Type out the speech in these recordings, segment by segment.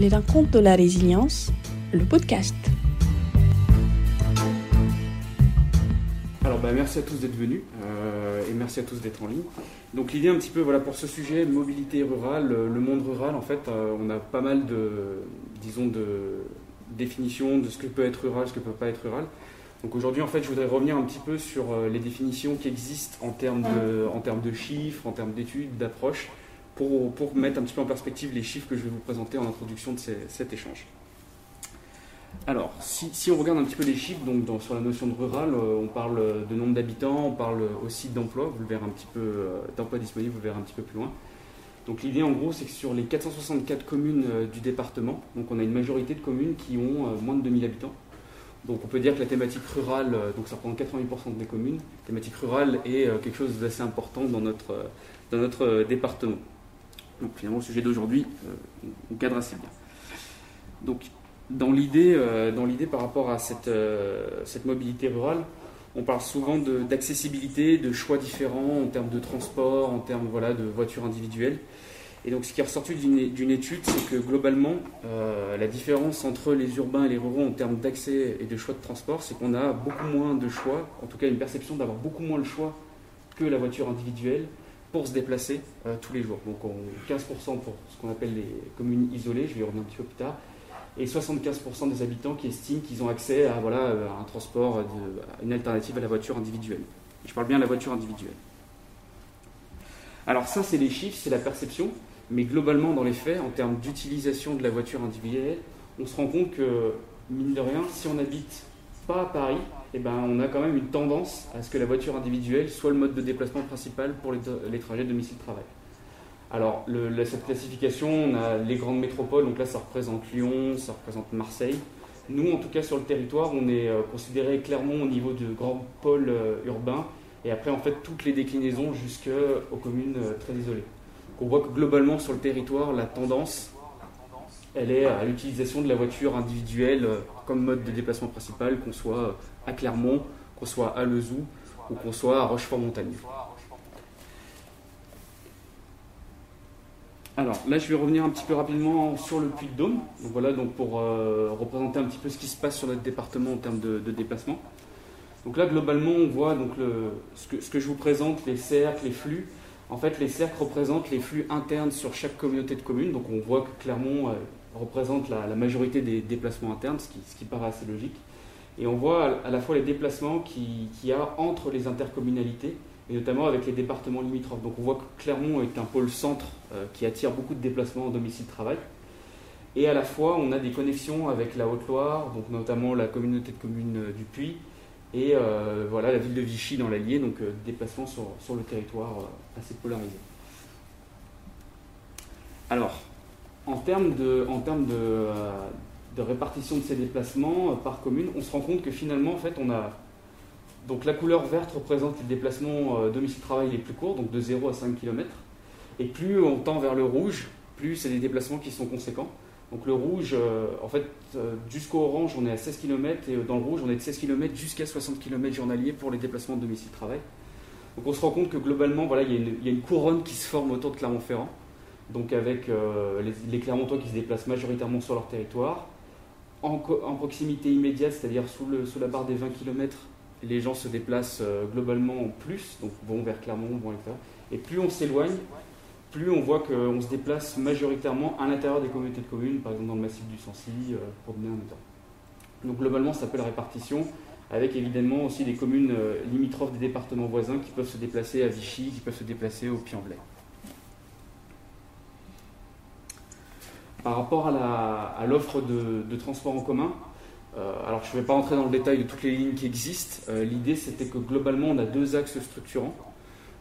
Les rencontres de la résilience, le podcast. Alors bah, merci à tous d'être venus euh, et merci à tous d'être en ligne. Donc l'idée un petit peu voilà pour ce sujet mobilité rurale, le monde rural en fait, euh, on a pas mal de disons de définitions de ce que peut être rural, ce que peut pas être rural. Donc aujourd'hui en fait je voudrais revenir un petit peu sur euh, les définitions qui existent en termes de, en termes de chiffres, en termes d'études, d'approches, pour, mettre un petit peu en perspective les chiffres que je vais vous présenter en introduction de cet échange. Alors, si, on regarde un petit peu les chiffres, donc sur la notion de rural, euh, on parle de nombre d'habitants, on parle aussi d'emploi, vous le verrez un petit peu, euh, d'emploi disponible, vous le verrez un petit peu plus loin. Donc l'idée en gros, c'est que sur les 464 communes euh, du département, donc on a une majorité de communes qui ont moins de 2000 habitants. Donc on peut dire que la thématique rurale, donc ça représente 88% des communes, la thématique rurale est quelque chose d'assez important dans notre, dans notre département. Donc finalement, le sujet d'aujourd'hui, on cadre assez bien. Donc dans l'idée, euh, dans l'idée par rapport à cette, euh, cette, mobilité rurale, on parle souvent d'accessibilité, de, choix différents en termes de transport, en termes voilà, de voitures individuelles. Et donc ce qui est ressorti d'une étude, c'est que globalement, euh, la différence entre les urbains et les ruraux en termes d'accès et de choix de transport, c'est qu'on a beaucoup moins de choix, en tout cas une perception d'avoir beaucoup moins le choix que la voiture individuelle pour se déplacer tous les jours. Donc on, 15% pour ce qu'on appelle les communes isolées, je vais y revenir un petit peu plus tard, et 75% des habitants qui estiment qu'ils ont accès à, voilà, euh, un transport, une alternative à la voiture individuelle. Je parle bien de la voiture individuelle. Alors ça, c'est les chiffres, c'est la perception, mais globalement, dans les faits, en termes d'utilisation de la voiture individuelle, on se rend compte que, mine de rien, si on n'habite pas à Paris, eh ben, on a quand même une tendance à ce que la voiture individuelle soit le mode de déplacement principal pour les, les trajets domicile-travail. Alors, cette classification, on a les grandes métropoles, donc là ça représente Lyon, ça représente Marseille. Nous, en tout cas sur le territoire, on est euh, considéré clairement au niveau de grands pôles euh, urbains, et après en fait toutes les déclinaisons jusqu'aux communes euh, très isolées. on voit que globalement sur le territoire, la tendance, elle est à l'utilisation de la voiture individuelle comme mode de déplacement principal, qu'on soit à Clermont, qu'on soit à Lezou ou qu'on soit à Rochefort-Montagne. Alors là, je vais revenir un petit peu rapidement sur le Puy-de-Dôme. Donc voilà, donc pour euh, représenter un petit peu ce qui se passe sur notre département en termes de, déplacement. Donc là, globalement, on voit donc ce, que, je vous présente, les cercles, les flux. En fait, les cercles représentent les flux internes sur chaque communauté de communes. Donc on voit que Clermont euh, représente la, majorité des déplacements internes, ce qui, paraît assez logique. Et on voit à, la fois les déplacements qu'il y a entre les intercommunalités et notamment avec les départements limitrophes. Donc on voit que Clermont est un pôle centre euh, qui attire beaucoup de déplacements en domicile-travail. Et à la fois, on a des connexions avec la Haute-Loire, donc notamment la communauté de communes euh, du Puy, et euh, voilà, la ville de Vichy dans l'Allier, donc déplacements sur, sur, le territoire assez polarisé. Alors, de, en termes de, de répartition de ces déplacements par commune, on se rend compte que finalement, en fait, on a donc la couleur verte représente les déplacements euh, domicile-travail les plus courts, donc de 0 à 5 km. Et plus on tend vers le rouge, plus c'est des déplacements qui sont conséquents. Donc le rouge, euh, en fait, euh, jusqu'au orange, on est à 16 km, et dans le rouge, on est de 16 km jusqu'à 60 km journaliers pour les déplacements domicile-travail. Donc on se rend compte que globalement, voilà, il y, a une, couronne qui se forme autour de Clermont-Ferrand, donc avec les, Clermontois qui se déplacent majoritairement sur leur territoire. En, proximité immédiate, c'est-à-dire sous, la barre des 20 km, les gens se déplacent euh, globalement en plus, donc vont vers Clermont, vont etc. Et plus on s'éloigne, plus on voit qu'on se déplace majoritairement à l'intérieur des communautés de communes, par exemple dans le massif du Sancy, euh, pour donner un exemple. Donc globalement, ça s'appelle répartition, avec évidemment aussi des communes euh, limitrophes des départements voisins qui peuvent se déplacer à Vichy, qui peuvent se déplacer au Puy-en-Velay. Par rapport à l'offre de, transport en commun, euh, alors je ne vais pas entrer dans le détail de toutes les lignes qui existent. Euh, l'idée c'était que globalement on a deux axes structurants.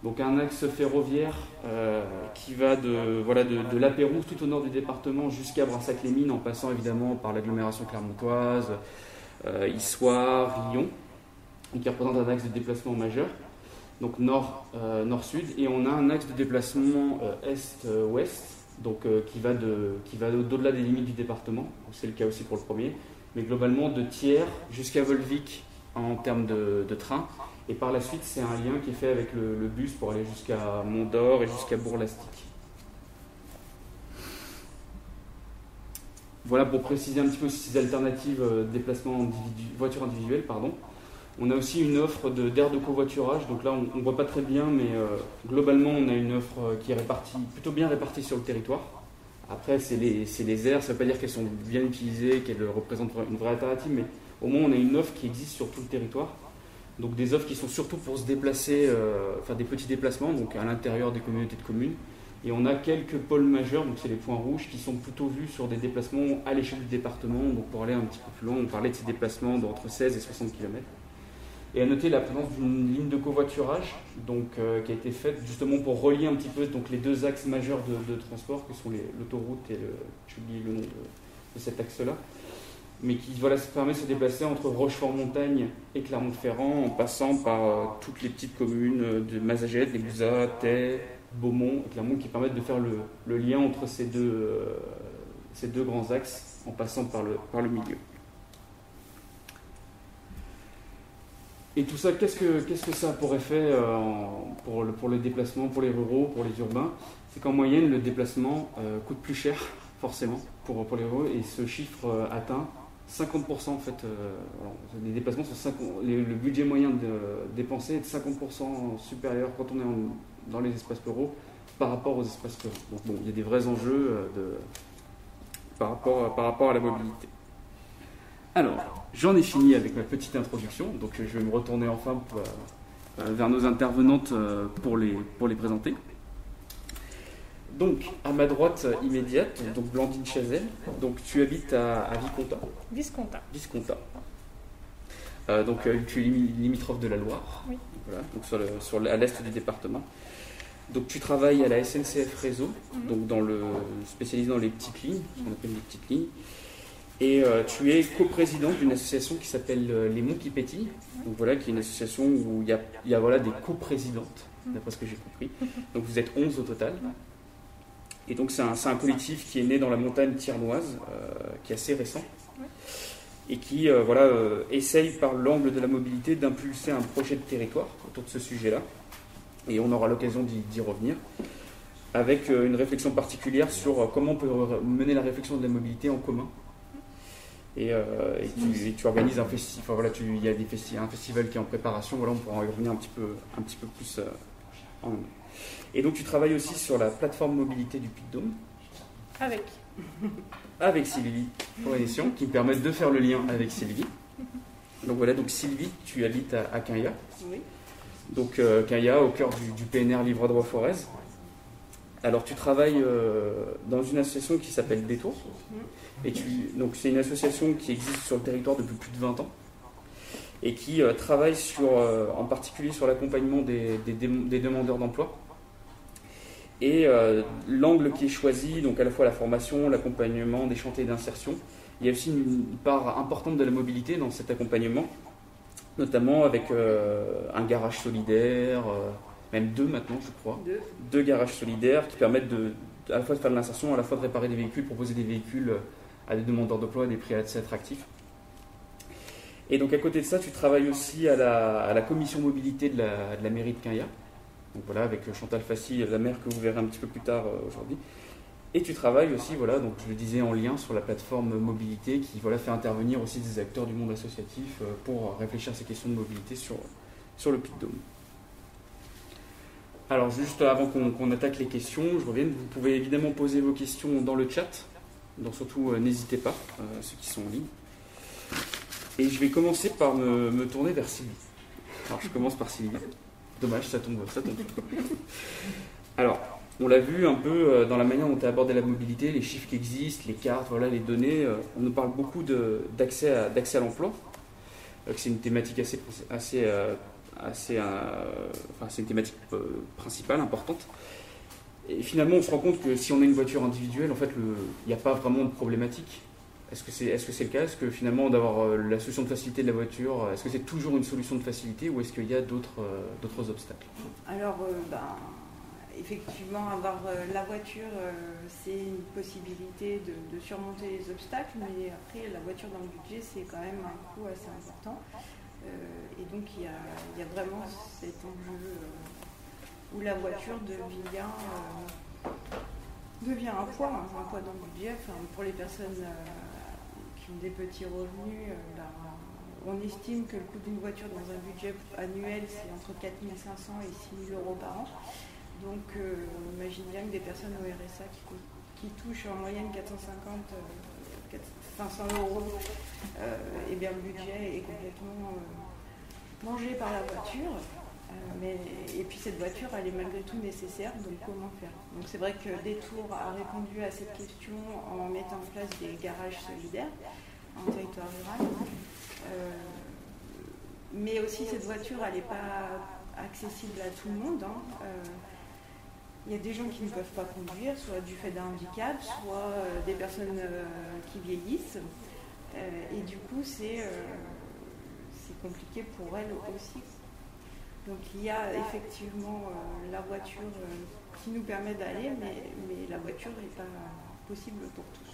Donc un axe ferroviaire euh, qui va de, voilà, de, tout au nord du département jusqu'à Brassac-les-Mines en passant évidemment par l'agglomération clermontoise, Issoire, Lyon, qui représente un axe de déplacement majeur, donc nord, nord-sud. Et on a un axe de déplacement est-ouest, donc qui va, de, qui va au-delà des limites du département. C'est le cas aussi pour le premier mais globalement de Thiers jusqu'à Volvic en termes de, train. Et par la suite, c'est un lien qui est fait avec le, bus pour aller jusqu'à Mont-d'Or et jusqu'à Bourg-Lastic. voilà pour préciser un petit peu ces alternatives de déplacement individu, voiture individuelle, pardon. On a aussi une offre d'air de, covoiturage, donc là on ne voit pas très bien, mais globalement on a une offre qui est répartie, plutôt bien répartie sur le territoire. Après, c'est les, les, aires, ça ne veut pas dire qu'elles sont bien utilisées, qu'elles représentent une vraie alternative, mais au moins on a une offre qui existe sur tout le territoire. Donc des offres qui sont surtout pour se déplacer, euh, faire des petits déplacements, donc à l'intérieur des communautés de communes. Et on a quelques pôles majeurs, donc c'est les points rouges, qui sont plutôt vus sur des déplacements à l'échelle du département. Donc pour aller un petit peu plus loin, on parlait de ces déplacements d'entre 16 et 60 km. Et à noter la présence d'une ligne de covoiturage, donc, euh, qui a été faite justement pour relier un petit peu donc, les deux axes majeurs de, transport, que sont l'autoroute et le, j'oublie le nom de cet axe-là mais qui voilà, permet de se déplacer entre Rochefort-Montagne et Clermont-Ferrand en passant par euh, toutes les petites communes de Mazagette, les Gouzats, Tay, Beaumont et Clermont qui permettent de faire le, lien entre ces deux, euh, ces deux grands axes en passant par le milieu. Et tout ça, qu'est-ce que, ça a pour effet pour, le, pour les déplacements, pour les ruraux, pour les urbains? C'est qu'en moyenne, le déplacement coûte plus cher, forcément, pour, les ruraux, et ce chiffre atteint 50% en fait, euh, les déplacements sont 50, le budget moyen de dépenser est de 50% supérieur quand on est dans les espaces ruraux par rapport aux espaces ruraux. Donc bon, il y a des vrais enjeux euh, par, rapport, par rapport à la mobilité. Alors, j'en ai fini avec ma petite introduction, donc je vais me retourner enfin euh, vers nos intervenantes pour les, pour les présenter. Donc, à ma droite immédiate, donc Blandine Chazelle, donc tu habites à, Viconta. Visconta. Visconta. Euh, donc euh, tu es limitrophe de la Loire, oui. voilà, donc sur, le, sur à l'est du département. Donc tu travailles à la SNCF Réseau, mhm. donc dans le spécialisé dans les petites lignes, ce qu'on appelle les petites lignes. Et euh, tu es coprésidente d'une association qui s'appelle Les Monts qui pétillent, donc voilà, qui est une association où il y a, voilà, des coprésidentes, d'après ce que j'ai compris. Donc vous êtes 11 au total. Et donc c'est un, collectif qui est né dans la montagne tiernoise, euh, qui est assez récent, et qui euh, voilà, euh, essaye par l'angle de la mobilité d'impulser un projet de territoire autour de ce sujet-là. Et on aura l'occasion d'y revenir, avec une réflexion particulière sur comment on peut mener la réflexion de la mobilité en commun. Et, tu, organises un festival, enfin, voilà, il y a des un festival qui est en préparation, voilà, on pourra y revenir un petit peu, un petit peu plus en et donc tu travailles aussi sur la plateforme mobilité du Puy-de-Dôme. Avec. Avec Sylvie pour l'émission, qui me permettent de faire le lien avec Sylvie. Donc voilà, donc Sylvie, tu habites à, à Oui. Donc euh, au cœur du, PNR Livre droit Forez. Alors tu travailles euh, dans une association qui s'appelle Détour. Et donc c'est une association qui existe sur le territoire depuis plus de 20 ans et qui euh, travaille sur, euh, en particulier sur l'accompagnement des, des, demandeurs d'emploi. Et euh, l'angle qui est choisi, donc à la fois la formation, l'accompagnement, des chantiers d'insertion, il y a aussi une part importante de la mobilité dans cet accompagnement, notamment avec un garage solidaire, même deux maintenant je crois, deux, garages solidaires qui permettent de, à la fois de faire de l'insertion, à la fois de réparer des véhicules, proposer des véhicules à des demandeurs d'emploi à des prix assez attractifs. Et donc à côté de ça, tu travailles aussi à la, commission mobilité de la, mairie de Quinja donc voilà, avec Chantal Fassi, la mère que vous verrez un petit peu plus tard euh, aujourd'hui. Et tu travailles aussi, voilà, donc je le disais en lien sur la plateforme mobilité qui voilà, fait intervenir aussi des acteurs du monde associatif euh, pour réfléchir à ces questions de mobilité sur, sur le Dôme. Alors juste avant qu'on attaque les questions, je reviens, vous pouvez évidemment poser vos questions dans le chat, donc surtout euh, n'hésitez pas, ceux qui sont en ligne. Et je vais commencer par me, tourner vers Sylvie. Alors je commence par Sylvie. Dommage, ça tombe, ça tombe. Alors, on l'a vu un peu euh, dans la manière dont tu as abordé la mobilité, les chiffres qui existent, les cartes, voilà, les données. Euh, on nous parle beaucoup d'accès à, l'emploi. Euh, c'est une thématique assez, assez, assez enfin, c'est une thématique principale, importante. Et finalement, on se rend compte que si on a une voiture individuelle, en fait, il n'y a pas vraiment de problématique. Est-ce que c'est est -ce c'est le cas? Est-ce que finalement d'avoir euh, la solution de facilité de la voiture, euh, est-ce que c'est toujours une solution de facilité ou est-ce qu'il y a d'autres euh, obstacles? Alors, ben, effectivement, avoir la voiture, c'est une possibilité de, surmonter les obstacles, mais après, la voiture dans le budget, c'est quand même un coût assez important. et donc, il y, a, vraiment cet enjeu où la voiture devient devient un poids, hein, un poids dans le budget. Enfin, pour les personnes euh, qui ont des petits revenus, euh, ben, on estime que le coût d'une voiture dans un budget annuel, c'est entre 4500 et 6000 euros par an. Donc euh, on imagine bien que des personnes au RSA qui, touchent en moyenne 450, 500 euros, et bien le budget est complètement mangé par la voiture. Mais, et puis cette voiture, elle est malgré tout nécessaire, donc comment faire? Donc c'est vrai que Détour a répondu à cette question en mettant en place des garages solidaires en territoire rural. Euh, mais aussi cette voiture, elle n'est pas accessible à tout le monde. Hein. Euh, il y a des gens qui ne peuvent pas conduire, soit du fait d'un handicap, soit euh, des personnes qui vieillissent. et du coup, c'est compliqué pour elles aussi. Donc il y a effectivement la voiture qui nous permet d'aller, mais, mais, la voiture n'est pas possible pour tous.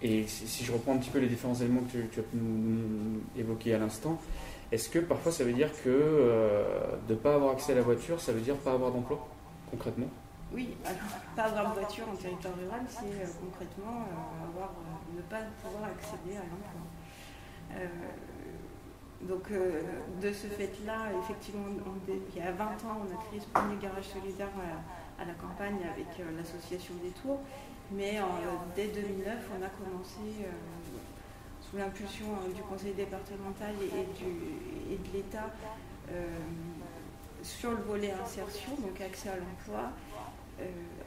Et si je reprends un petit peu les différents éléments que tu, as pu nous, évoquer à l'instant, est-ce que parfois ça veut dire que euh, de ne pas avoir accès à la voiture, ça veut dire pas avoir d'emploi, concrètement? Oui, alors pas avoir de voiture en territoire rural, c'est euh, concrètement euh, avoir, ne pas pouvoir accéder à l'emploi. Donc de ce fait-là, effectivement, il y a 20 ans, on a créé ce premier garage solidaire à, la campagne avec l'association des Tours. Mais dès 2009, on a commencé, euh, sous l'impulsion euh, du conseil départemental et, de l'État, euh, sur le volet insertion, donc accès à l'emploi,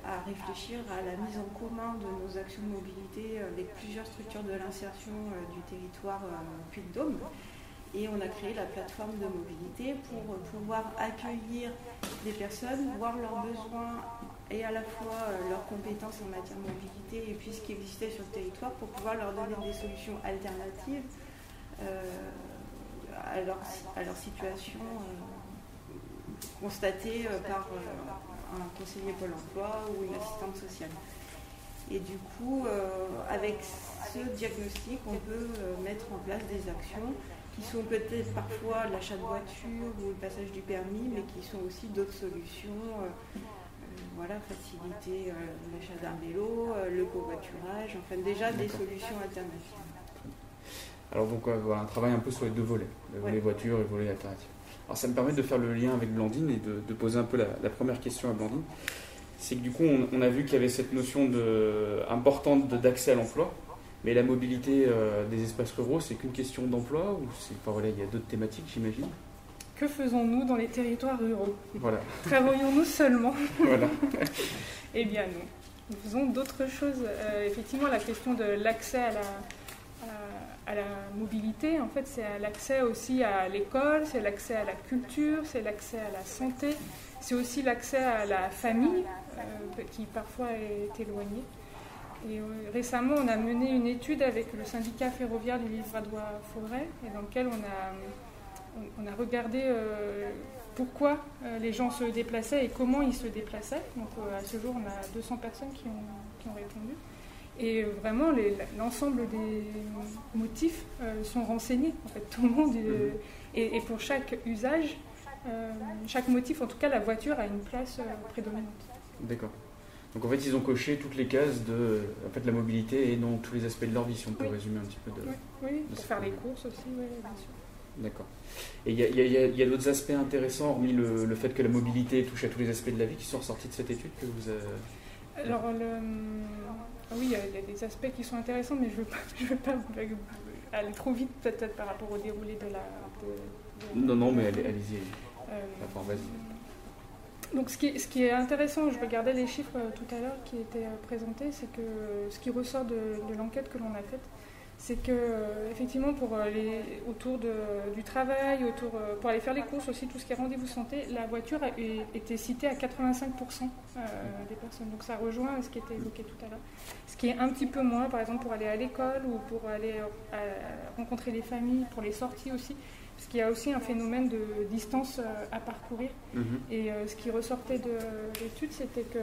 à réfléchir à la mise en commun de nos actions de mobilité avec plusieurs structures de l'insertion du territoire Puy-de-Dôme. Et on a créé la plateforme de mobilité pour pouvoir accueillir des personnes, voir leurs besoins et à la fois euh, leurs compétences en matière de mobilité et puis ce qui existait sur le territoire pour pouvoir leur donner des solutions alternatives euh, à, leur, situation euh, constatée par un conseiller Pôle emploi ou une assistante sociale. Et du coup, avec ce diagnostic, on peut mettre en place des actions qui sont peut-être parfois l'achat de voiture ou le passage du permis, mais qui sont aussi d'autres solutions voilà, faciliter euh, l'achat d'un vélo, euh, le covoiturage, enfin déjà des solutions alternatives. Alors donc voilà, un travail un peu sur les deux volets, le volet voiture et le volet alternatif. Alors ça me permet de faire le lien avec Blandine et de, poser un peu la, première question à Blandine. C'est que du coup on, a vu qu'il y avait cette notion de, importante d'accès à l'emploi, mais la mobilité euh, des espaces ruraux, c'est qu'une question d'emploi ou c'est pas voilà, il y a d'autres thématiques j'imagine? Que faisons-nous dans les territoires ruraux? Voilà. Travaillons-nous seulement voilà. Eh bien non. Nous faisons d'autres choses. Euh, effectivement, la question de l'accès à la, à, la mobilité, en fait, c'est l'accès aussi à l'école, c'est l'accès à la culture, c'est l'accès à la santé, c'est aussi l'accès à la famille, euh, qui parfois est éloignée. Et euh, récemment, on a mené une étude avec le syndicat ferroviaire du Livradois-Forêt, dans lequel on a regardé euh, pourquoi euh, les gens se déplaçaient et comment ils se déplaçaient. Donc à ce jour, on a 200 personnes qui ont, répondu. Et vraiment, l'ensemble des motifs sont renseignés. En fait, tout le monde. et, pour chaque usage, chaque motif, en tout cas, la voiture a une place prédominante. D'accord. Donc en fait, ils ont coché toutes les cases de en fait, la mobilité et dans tous les aspects de leur vie, si on peut résumer un petit peu de. Oui, oui pour faire les courses aussi, oui, bien sûr. D'accord. Et il y a, d'autres aspects intéressants, hormis le, fait que la mobilité touche à tous les aspects de la vie, qui sont ressortis de cette étude que vous avez... Alors, ah oui, il y, a des aspects qui sont intéressants, mais je ne veux, pas aller trop vite peut-être par rapport au déroulé de la... Non, non, mais allez-y. Euh, vas-y. Donc ce qui, ce qui, est intéressant, je regardais les chiffres euh, tout à l'heure qui étaient euh, présentés, c'est que ce qui ressort de l'enquête que l'on a faite, c'est que euh, effectivement pour euh, autour du travail, autour, euh, pour aller faire les courses aussi, tout ce qui est rendez-vous santé, la voiture a, été citée à 85% des personnes. Donc ça rejoint ce qui était évoqué tout à l'heure. Ce qui est un petit peu moins, par exemple, pour aller à l'école ou pour aller rencontrer les familles, pour les sorties aussi. Parce qu'il y a aussi un phénomène de distance à parcourir. Mm-hmm. Et ce qui ressortait de l'étude, c'était que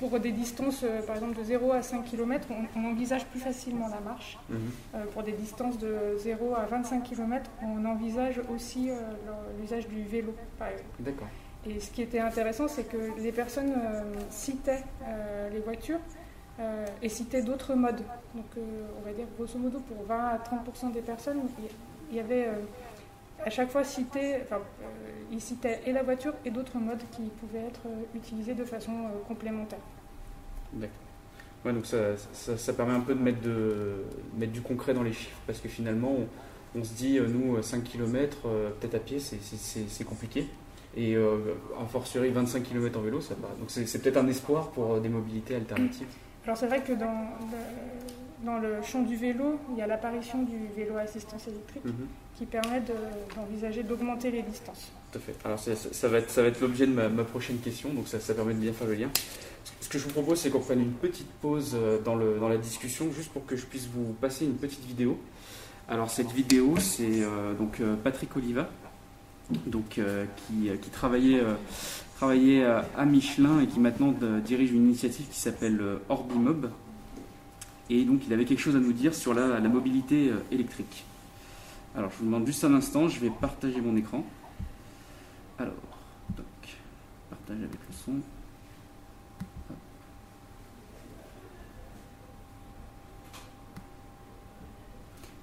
pour des distances, euh, par exemple, de 0 à 5 km, on, envisage plus facilement la marche. Mhm. Euh, pour des distances de 0 à 25 km, on envisage aussi euh, l'usage du vélo. D'accord. Et ce qui était intéressant, c'est que les personnes citaient les voitures et citaient d'autres modes. Donc, on va dire grosso modo, pour 20 à 30 des personnes, il y avait à chaque fois cité, enfin, il citait et la voiture et d'autres modes qui pouvaient être utilisés de façon complémentaire. D'accord. Ouais, donc ça, ça, permet un peu de mettre, de mettre du concret dans les chiffres, parce que finalement, on, se dit, euh, nous, 5 km, euh, peut-être à pied, c'est compliqué. Et euh, en fortiori, 25 km en vélo, ça va. Donc c'est peut-être un espoir pour des mobilités alternatives. Alors c'est vrai que dans dans le champ du vélo, il y a l'apparition du vélo à assistance électrique mhm. qui permet d'envisager d'augmenter les distances. Tout à fait. Alors ça, va être, ça va être l'objet de ma, ma, prochaine question, donc ça, ça permet de bien faire le lien. Ce que je vous propose, c'est qu'on prenne une petite pause euh, dans, le, dans, la discussion, juste pour que je puisse vous passer une petite vidéo. Alors cette vidéo, c'est euh, donc euh, Patrick Oliva, donc, qui, qui, travaillait, travaillait à Michelin et qui maintenant dirige une initiative qui s'appelle Orbimob. Et donc il avait quelque chose à nous dire sur la, mobilité électrique. Alors je vous demande juste un instant, je vais partager mon écran. Alors, donc, partage avec le son.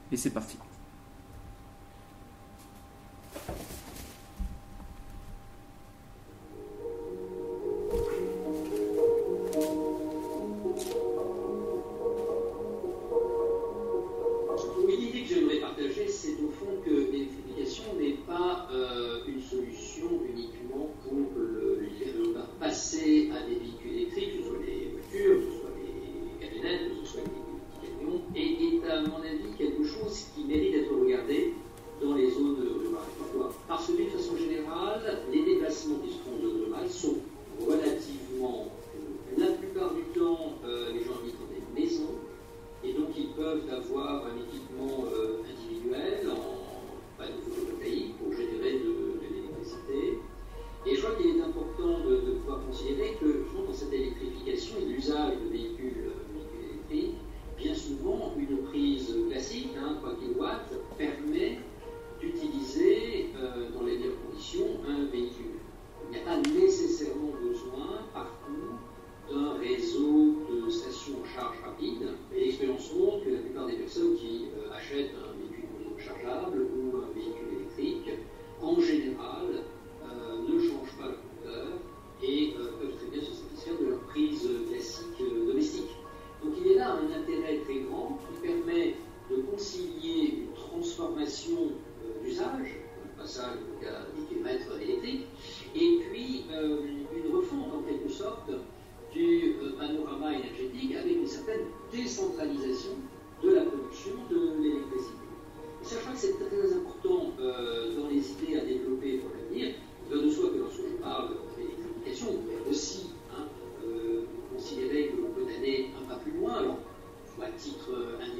Et c'est parti. On est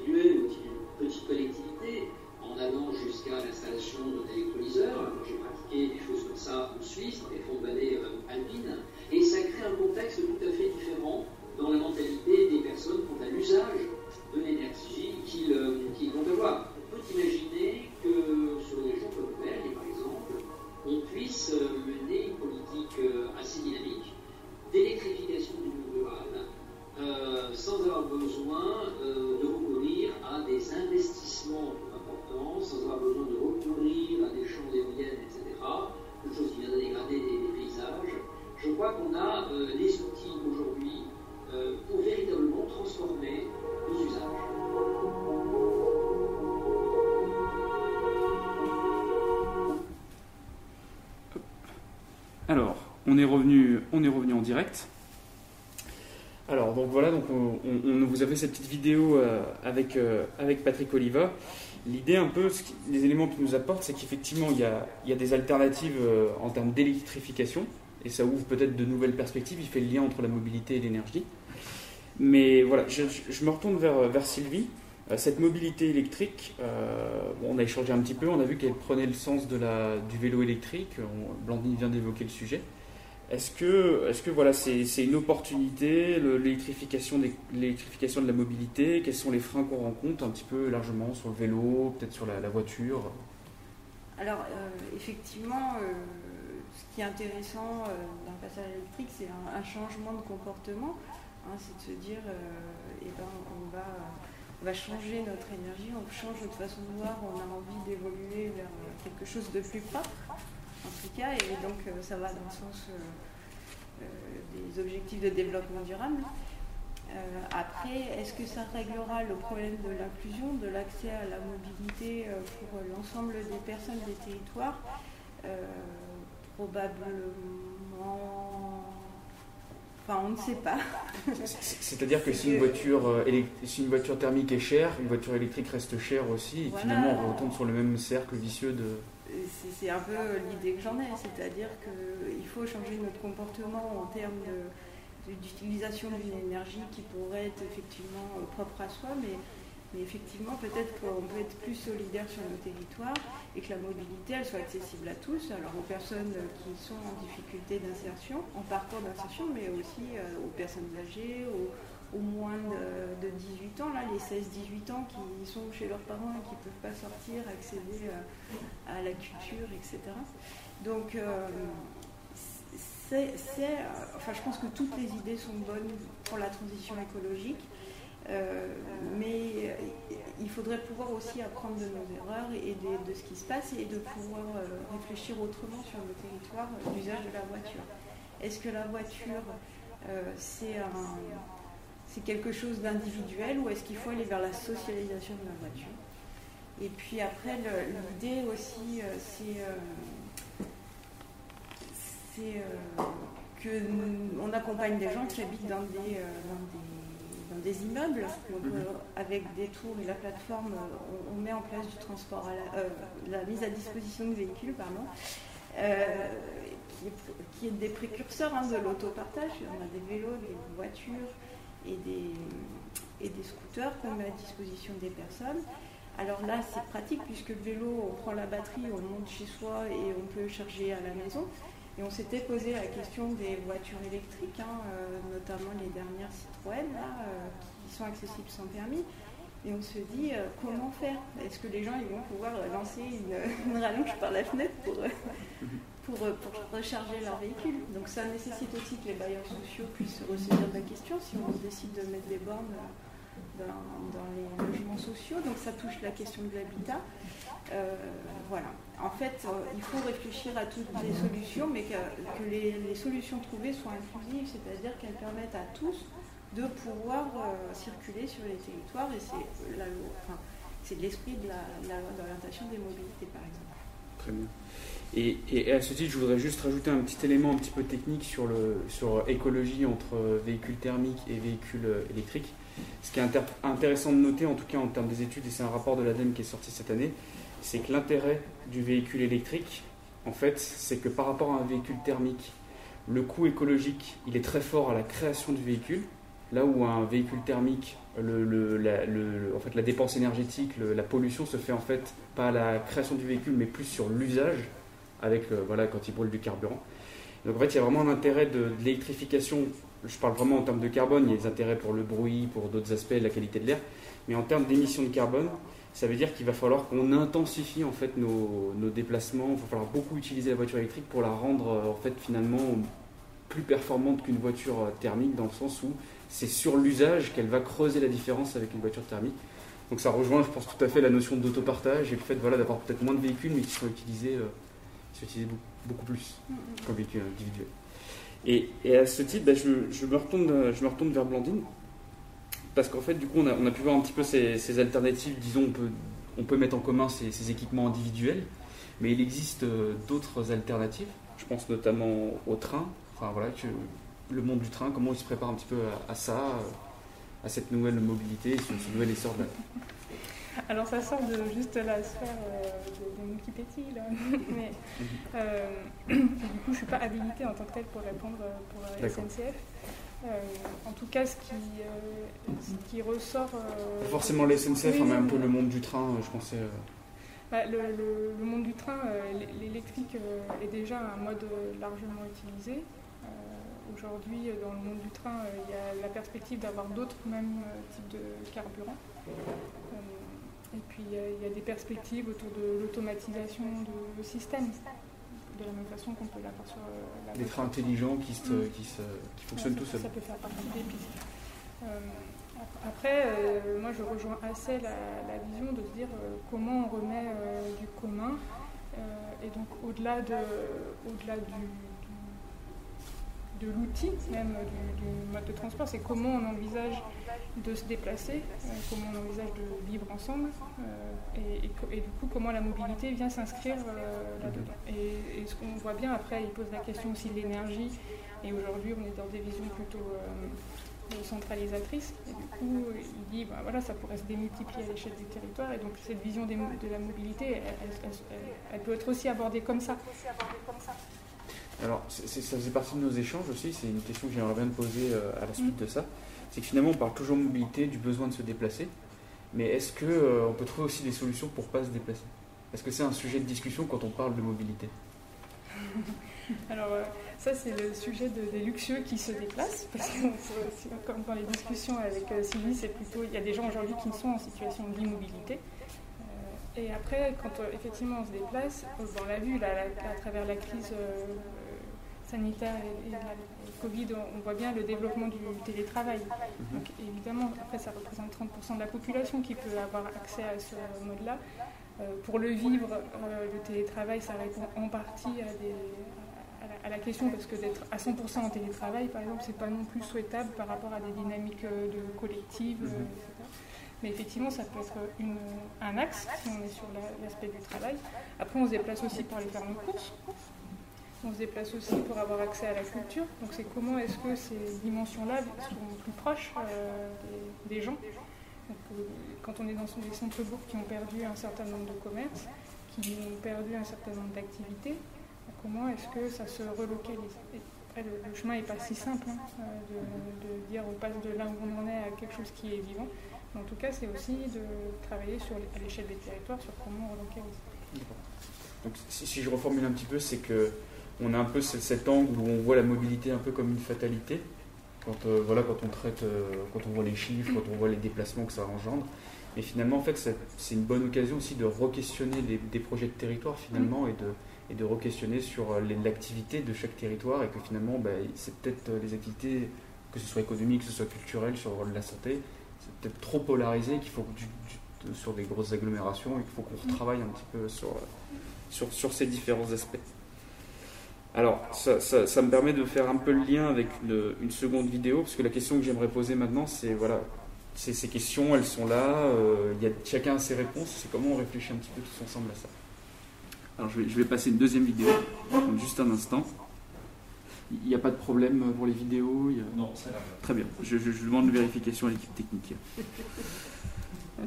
avec, euh, avec Patrick Oliva. L'idée un peu, les éléments qu'il nous apporte, c'est qu'effectivement il y a, des alternatives euh, en termes d'électrification, et ça ouvre peut-être de nouvelles perspectives, il fait le lien entre la mobilité et l'énergie. Mais voilà, je, me retourne vers, vers Sylvie. Cette mobilité électrique, on a échangé un petit peu, on a vu qu'elle prenait le sens du vélo électrique, Blandine vient d'évoquer le sujet. Est-ce que, voilà, c'est une opportunité, l'électrification de la mobilité? Quels sont les freins qu'on rencontre un petit peu largement sur le vélo, peut-être sur la, voiture? Alors, euh, effectivement, euh, ce qui est intéressant dans le passage électrique, c'est un, changement de comportement. Hein, c'est de se dire, eh ben, on va on va changer notre énergie, on change notre façon de voir, on a envie d'évoluer vers quelque chose de plus propre, en tout cas, et donc ça va dans le sens des objectifs de développement durable. Euh, après, est-ce que ça réglera le problème de l'inclusion, de l'accès à la mobilité euh, pour l'ensemble des personnes des territoires? Euh, Probablement. Enfin, on ne sait pas. C'est-à-dire que si une, voiture, si une voiture thermique est chère, une voiture électrique reste chère aussi, et finalement on retombe sur le même cercle vicieux de. C'est un peu l'idée que j'en ai, c'est-à-dire qu'il faut changer notre comportement en termes d'utilisation d'une énergie qui pourrait être effectivement euh, propre à soi, mais, effectivement peut-être qu'on peut être plus solidaire sur nos territoires et que la mobilité elle soit accessible à tous, alors aux personnes qui sont en difficulté d'insertion, en parcours d'insertion, mais aussi euh, aux personnes âgées, moins de, 18 ans, là, les 16-18 ans qui sont chez leurs parents et qui ne peuvent pas sortir, accéder euh, à la culture, etc. Donc c'est, enfin, je pense que toutes les idées sont bonnes pour la transition écologique, euh, mais il faudrait pouvoir aussi apprendre de nos erreurs et de, ce qui se passe et de pouvoir euh, réfléchir autrement sur le territoire euh, l'usage de la voiture. Est-ce que la voiture, c'est, c'est quelque chose d'individuel ou est-ce qu'il faut aller vers la socialisation de la voiture Et puis après, l'idée aussi, c'est c'est euh, qu'on accompagne des gens qui habitent dans des, euh, dans des, immeubles. Mhm. Euh, avec des tours et la plateforme, on, met en place du transport, à la, mise à disposition de véhicules, pardon, qui, est, des précurseurs hein, de l'autopartage. On a des vélos, des voitures et des, scooters qu'on met à disposition des personnes. Alors là, c'est pratique puisque le vélo, on prend la batterie, on monte chez soi et on peut charger à la maison. Et on s'était posé la question des voitures électriques, hein, euh, notamment les dernières Citroën, euh, qui sont accessibles sans permis. Et on se dit, euh, comment faire? Est-ce que les gens vont pouvoir lancer une, rallonge par la fenêtre pour, pour, recharger leur véhicule Donc ça nécessite aussi que les bailleurs sociaux puissent se ressaisir de la question si on décide de mettre des bornes dans, les logements sociaux. Donc ça touche la question de l'habitat. Euh, voilà. En fait, euh, il faut réfléchir à toutes les solutions, mais que, les, solutions trouvées soient inclusives, c'est-à-dire qu'elles permettent à tous de pouvoir euh, circuler sur les territoires. Et c'est la l'esprit de la, loi d'orientation des mobilités, par exemple. Et, à ce titre, je voudrais juste rajouter un petit élément un petit peu technique sur, le, sur écologie entre véhicules thermiques et véhicules électriques. Ce qui est intéressant de noter, en tout cas en termes des études, et c'est un rapport de l'ADEME qui est sorti cette année, c'est que l'intérêt du véhicule électrique, en fait, c'est que par rapport à un véhicule thermique, le coût écologique, il est très fort à la création du véhicule, là où un véhicule thermique, la, en fait, la dépense énergétique, la pollution se fait en fait pas à la création du véhicule, mais plus sur l'usage, avec voilà, quand il brûle du carburant. Donc en fait, il y a vraiment un intérêt de, l'électrification. Je parle vraiment en termes de carbone, il y a des intérêts pour le bruit, pour d'autres aspects, la qualité de l'air, mais en termes d'émissions de carbone, ça veut dire qu'il va falloir qu'on intensifie en fait nos, déplacements. Il va falloir beaucoup utiliser la voiture électrique pour la rendre euh, en fait finalement plus performante qu'une voiture euh, thermique dans le sens où c'est sur l'usage qu'elle va creuser la différence avec une voiture thermique. Donc ça rejoint, je pense, tout à fait la notion d'autopartage et le fait voilà, d'avoir peut-être moins de véhicules mais qui sont utilisés, euh, beaucoup, plus qu'un véhicule individuel. Et, à ce titre, bah, je, me retourne, je me retourne vers Blandine parce qu'en fait, du coup, on a, pu voir un petit peu ces, alternatives. Disons, on peut, on peut mettre en commun ces, équipements individuels, mais il existe euh, d'autres alternatives. Je pense notamment au train. Enfin, voilà, que le monde du train, comment il se prépare un petit peu à, ça, euh, à cette nouvelle mobilité, ce, ce nouvel essor de la. Alors ça sort de juste la sphère euh, de, de pétille, là. Mais, du coup, je ne suis pas habilitée en tant que telle pour répondre pour la SNCF. Euh, en tout cas, ce qui, euh, qui ressort. Euh, forcément les SNCF, mais un peu le monde du train, je pensais. Bah, le, monde du train, l'électrique est déjà un mode largement utilisé. Aujourd'hui, dans le monde du train, il y a la perspective d'avoir d'autres mêmes types de carburants. et puis, il y, a des perspectives autour de l'automatisation de systèmes. de la même façon qu'on peut l'avoir sur la Des trains intelligents qui, se, mm. qui, se, qui fonctionnent tout seuls. Ça peut faire partie des pistes. après, moi je rejoins assez la, vision de se dire comment on remet du commun et donc au-delà de, au-delà du, de l'outil même du, mode de transport, c'est comment on envisage de se déplacer, euh, comment on envisage de vivre ensemble, euh, et, du coup comment la mobilité vient s'inscrire euh, là-dedans. Et, ce qu'on voit bien après, il pose la question aussi de l'énergie, et aujourd'hui on est dans des visions plutôt centralisatrices, et du coup il dit, bah, voilà, ça pourrait se démultiplier à l'échelle du territoire, et donc cette vision de la mobilité, elle, peut être aussi abordée comme ça. Alors, ça faisait partie de nos échanges aussi, c'est une question que j'aimerais bien te poser euh, à la suite de ça. C'est que finalement, on parle toujours mobilité, du besoin de se déplacer, mais est-ce qu'on euh, on peut trouver aussi des solutions pour ne pas se déplacer? Est-ce que c'est un sujet de discussion quand on parle de mobilité? Alors, euh, ça, c'est le sujet des luxueux qui se déplacent, parce que, comme dans les discussions avec Sylvie, c'est plutôt, il y a des gens aujourd'hui qui sont en situation d'immobilité. Et après, quand effectivement on se déplace, on l'a vu là, à travers la crise sanitaire et, la Covid, on voit bien le développement du télétravail. Donc évidemment, après, ça représente 30% de la population qui peut avoir accès à ce mode-là. Euh, pour le vivre, euh, le télétravail, ça répond en partie à, la, question, parce que d'être à 100% en télétravail, par exemple, c'est pas non plus souhaitable par rapport à des dynamiques euh, de collectives, mhm. etc. Mais effectivement, ça peut être un axe si on est sur l'aspect du travail. Après, on se déplace aussi par les fermes courses. On se déplace aussi pour avoir accès à la culture. Donc c'est comment est-ce que ces dimensions-là sont plus proches euh, des, gens. Euh, quand on est dans des centres-bourgs qui ont perdu un certain nombre de commerces, qui ont perdu un certain nombre d'activités, comment est-ce que ça se relocalise? Après, le, chemin n'est pas si simple hein, euh, de, dire on passe de là où on en est à quelque chose qui est vivant. en tout cas, c'est aussi de travailler sur, à l'échelle des territoires sur comment on relocalise. Donc, si, je reformule un petit peu, c'est que on a un peu cet angle où on voit la mobilité un peu comme une fatalité. Quand, euh, voilà, quand on traite, euh, quand on voit les chiffres, quand on voit les déplacements que ça engendre. Et finalement, en fait, c'est une bonne occasion aussi de re-questionner des, projets de territoire finalement et de, et de re-questionner sur euh, l'activité de chaque territoire et que finalement, bah, c'est peut-être les activités, que ce soit économiques, que ce soit culturelles, sur la santé, c'est peut-être trop polarisé qu'il faut sur des grosses agglomérations et qu'il faut qu'on retravaille un petit peu sur, sur, sur ces différents aspects. Alors, ça, me permet de faire un peu le lien avec une seconde vidéo, parce que la question que j'aimerais poser maintenant, c'est voilà, ces questions, elles sont là, euh, y a, chacun a ses réponses, c'est comment on réfléchit un petit peu tous ensemble à ça. Alors, je vais, passer une deuxième vidéo, juste un instant. Il n'y a pas de problème pour les vidéos Non, c'est là. Très bien, je, je demande une vérification à l'équipe technique.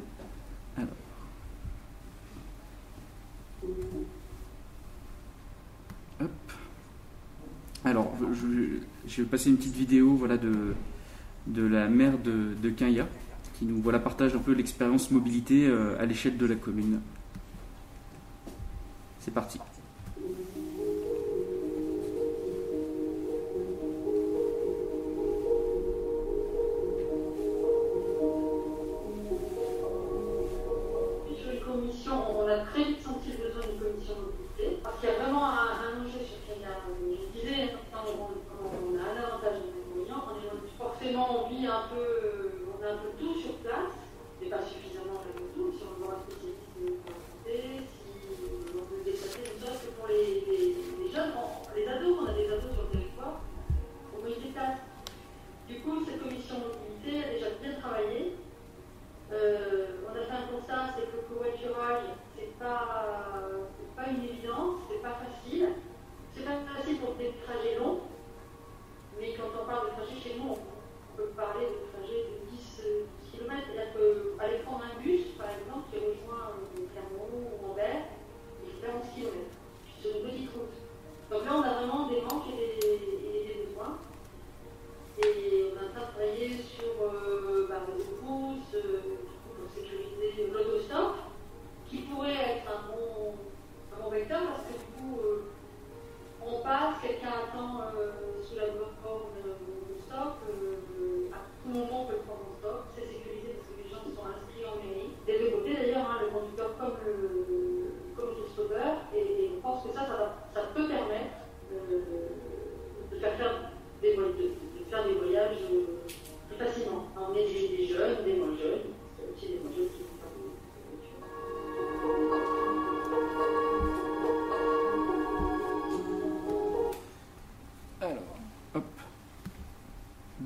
Alors. Alors, je, vais passer une petite vidéo voilà, de, de la maire de, de qui nous voilà, partage un peu l'expérience mobilité euh, à l'échelle de la commune. C'est parti.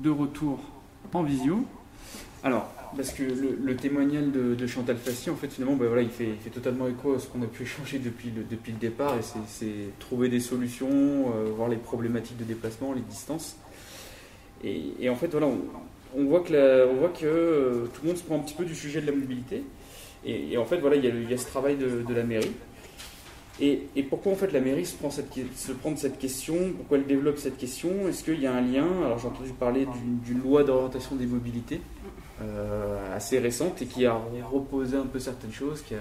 De retour en visio. Alors, parce que le, témoignage de, Chantal Fassi, en fait, finalement, ben voilà, il, fait, totalement écho à ce qu'on a pu échanger depuis le, depuis le départ, et c'est trouver des solutions, euh, voir les problématiques de déplacement, les distances. Et, en fait, voilà, on, voit que, on voit que euh, tout le monde se prend un petit peu du sujet de la mobilité. Et, en fait, voilà, il y, a, ce travail de la mairie. Et, pourquoi en fait la mairie se prend, cette, se prend de cette question? Pourquoi elle développe cette question? Est-ce qu'il y a un lien? Alors j'ai entendu parler d'une loi d'orientation des mobilités euh, assez récente et qui a reposé un peu certaines choses, qui a,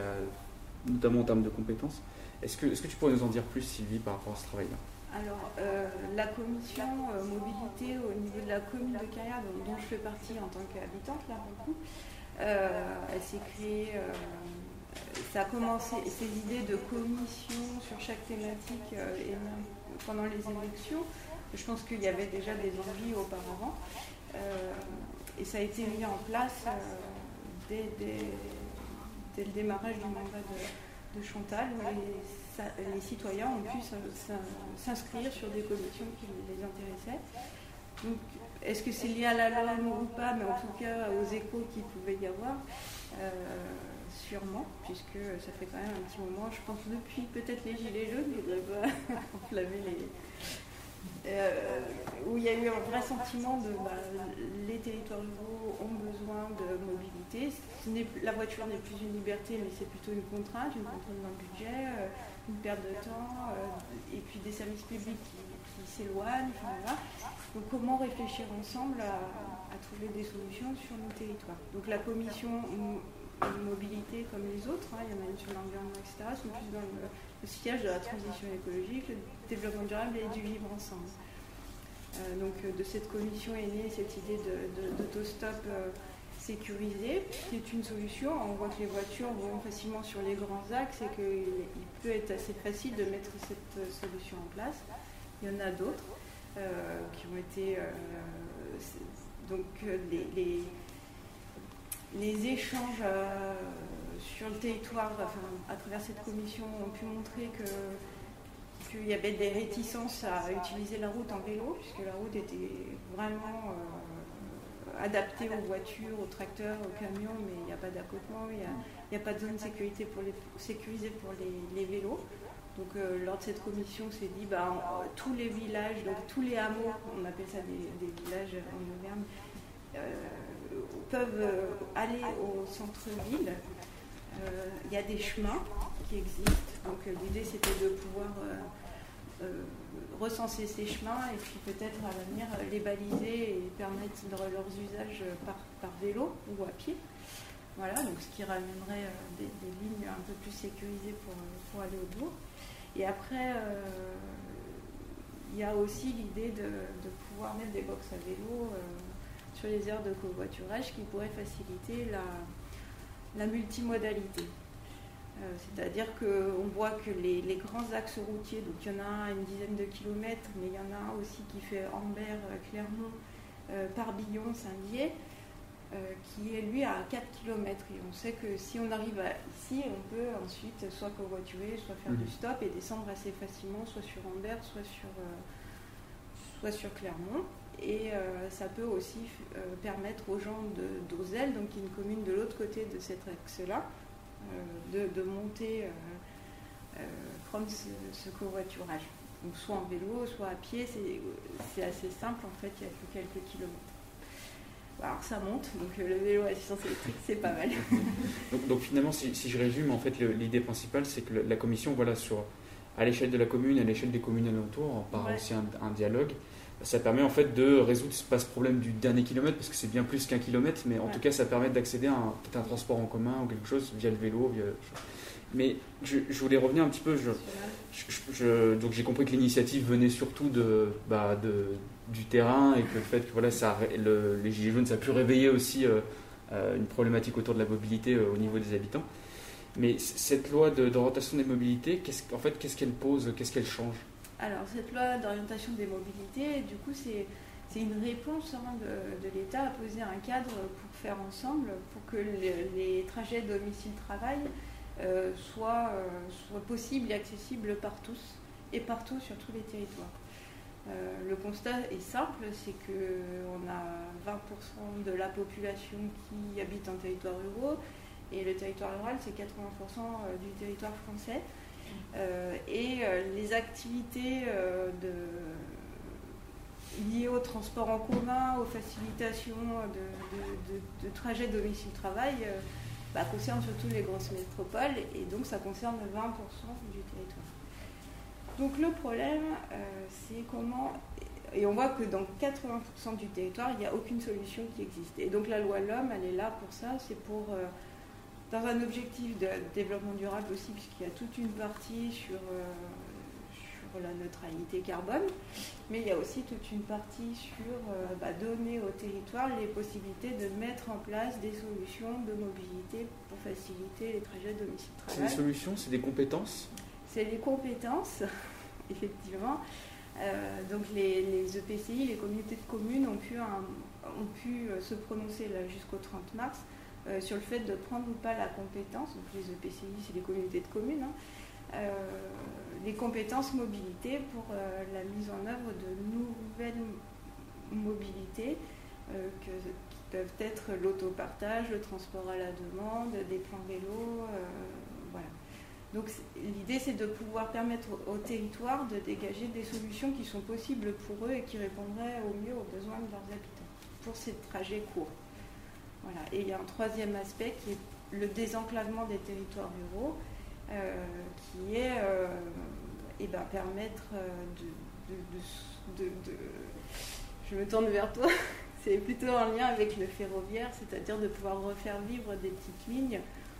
notamment en termes de compétences. Est-ce que, est que tu pourrais nous en dire plus, Sylvie, par rapport à ce travail-là? Alors, euh, la commission euh, mobilité au niveau de la commune de Carrière, dont, je fais partie en tant qu'habitante, là, beaucoup, elle s'est créée ça a commencé, ces idées de commission sur chaque thématique euh, pendant les élections, je pense qu'il y avait déjà des envies auparavant. Euh, et ça a été mis en place euh, dès, le démarrage du mandat de, Chantal. les citoyens ont pu s'inscrire sur des commissions qui les intéressaient. Donc, est-ce que c'est lié à la loi ou pas, mais en tout cas aux échos qu'il pouvait y avoir sûrement, puisque ça fait quand même un petit moment, je pense depuis peut-être les Gilets jaunes, je les... Euh, où il y a eu un vrai sentiment de bah, les territoires ruraux ont besoin de mobilité. la voiture n'est plus une liberté, mais c'est plutôt une contrainte, une contrainte dans le budget, euh, une perte de temps, euh, et puis des services publics qui, s'éloignent. Donc comment réfléchir ensemble à, à, trouver des solutions sur nos territoires? Donc la commission mobilité comme les autres, hein. il y en a une sur l'environnement, etc., sont plus dans le, siège de la transition écologique, le développement durable et du vivre ensemble. Euh, donc euh, de cette commission est née cette idée d'autostop euh, sécurisé, qui est une solution. On voit que les voitures vont facilement sur les grands axes et qu'il peut être assez facile de mettre cette solution en place. Il y en a d'autres qui ont été... donc les échanges euh, sur le territoire, à travers cette commission, ont pu montrer qu'il y avait des réticences à utiliser la route en vélo, puisque la route était vraiment euh, adaptée aux voitures, aux tracteurs, aux camions, mais il n'y a pas d'accotement, il n'y a, pas de zone sécurité pour les, sécurisée pour les, vélos. Donc euh, lors de cette commission, on s'est dit, bah, tous les villages, donc tous les hameaux, on appelle ça des, villages en Auvergne, peuvent euh, aller au centre-ville. Euh, il y a des chemins qui existent. Donc euh, l'idée c'était de pouvoir recenser ces chemins et puis peut-être à l'avenir les baliser et permettre leur usage par, vélo ou à pied. Voilà, donc ce qui ramènerait des, lignes un peu plus sécurisées pour, pour aller au bourg. Et après, il y a aussi l'idée de, de, pouvoir mettre des box à vélo sur les aires de covoiturage qui pourraient faciliter la, multimodalité. Euh, c'est-à-dire qu'on voit que les, grands axes routiers, donc il y en a une dizaine de kilomètres, mais il y en a un aussi qui fait Ambert, Clermont, euh, Parbillon, Saint-Dié, euh, qui est lui à 4 km. Et on sait que si on arrive ici, on peut ensuite soit covoiturer, soit faire du mhm. stop et descendre assez facilement, soit sur Ambert, soit sur, soit sur Clermont. Et euh, ça peut aussi euh, permettre aux gens d'Ozel, donc une commune de l'autre côté de cet axe-là, euh, de, monter from ce, covoiturage. Donc soit en vélo, soit à pied, c'est assez simple en fait, il y a que quelques kilomètres. Alors ça monte, donc le vélo à assistance électrique, c'est pas mal. donc, finalement, si, je résume, en fait, l'idée principale, c'est que la commission, voilà, sur, à l'échelle de la commune, à l'échelle des communes alentours, par aussi un dialogue, ça permet en fait de résoudre pas ce problème du dernier kilomètre parce que c'est bien plus qu'un kilomètre, mais en tout cas ça permet d'accéder à un, un transport en commun ou quelque chose via le vélo. Mais je, voulais revenir un petit peu. Je, donc j'ai compris que l'initiative venait surtout de, bah, de, du terrain et que le fait que voilà, ça, les Gilets jaunes, ça a pu réveiller aussi euh, euh, une problématique autour de la mobilité euh, au niveau des habitants. Mais cette loi d'orientation des mobilités, en fait, qu'est-ce qu'elle pose, qu'est-ce qu'elle change? Alors, cette loi d'orientation des mobilités, du coup, c'est une réponse hein, de, l'État à poser un cadre pour faire ensemble, pour que les, trajets domicile-travail euh, euh, soient, possibles et accessibles par tous, et partout sur tous les territoires. le constat est simple, c'est qu'on a 20% de la population qui habite en territoire rural et le territoire rural c'est 80% du territoire français. Et les activités de, liées au transport en commun, aux facilitations de, trajets domicile-travail, bah, concernent surtout les grosses métropoles et donc ça concerne 20% du territoire. Donc le problème, euh, c'est comment, et on voit que dans 80% du territoire, il n'y a aucune solution qui existe. Et donc la loi L'Homme, elle est là pour ça, c'est pour, euh, dans un objectif de développement durable aussi, puisqu'il y a toute une partie sur, euh, sur la neutralité carbone, mais il y a aussi toute une partie sur bah, donner au territoire les possibilités de mettre en place des solutions de mobilité pour faciliter les trajets domicile-travail. C'est des solutions, c'est des compétences? C'est les compétences, effectivement. Euh, donc les, EPCI, les communautés de communes ont pu, ont pu euh, se prononcer jusqu'au 30 mars euh, sur le fait de prendre ou pas la compétence, donc les EPCI c'est les communautés de communes, hein, les compétences mobilité pour la mise en œuvre de nouvelles mobilités qui peuvent être l'autopartage, le transport à la demande, des plans vélos, voilà. Donc l'idée, c'est de pouvoir permettre au, territoire de dégager des solutions qui sont possibles pour eux et qui répondraient au mieux aux besoins de leurs habitants pour ces trajets courts. Et il y a un troisième aspect qui est le désenclavement des territoires ruraux, euh, qui est euh, eh ben, permettre euh, de, Je me tourne vers toi, c'est plutôt en lien avec le ferroviaire, c'est-à-dire de pouvoir refaire vivre des petites lignes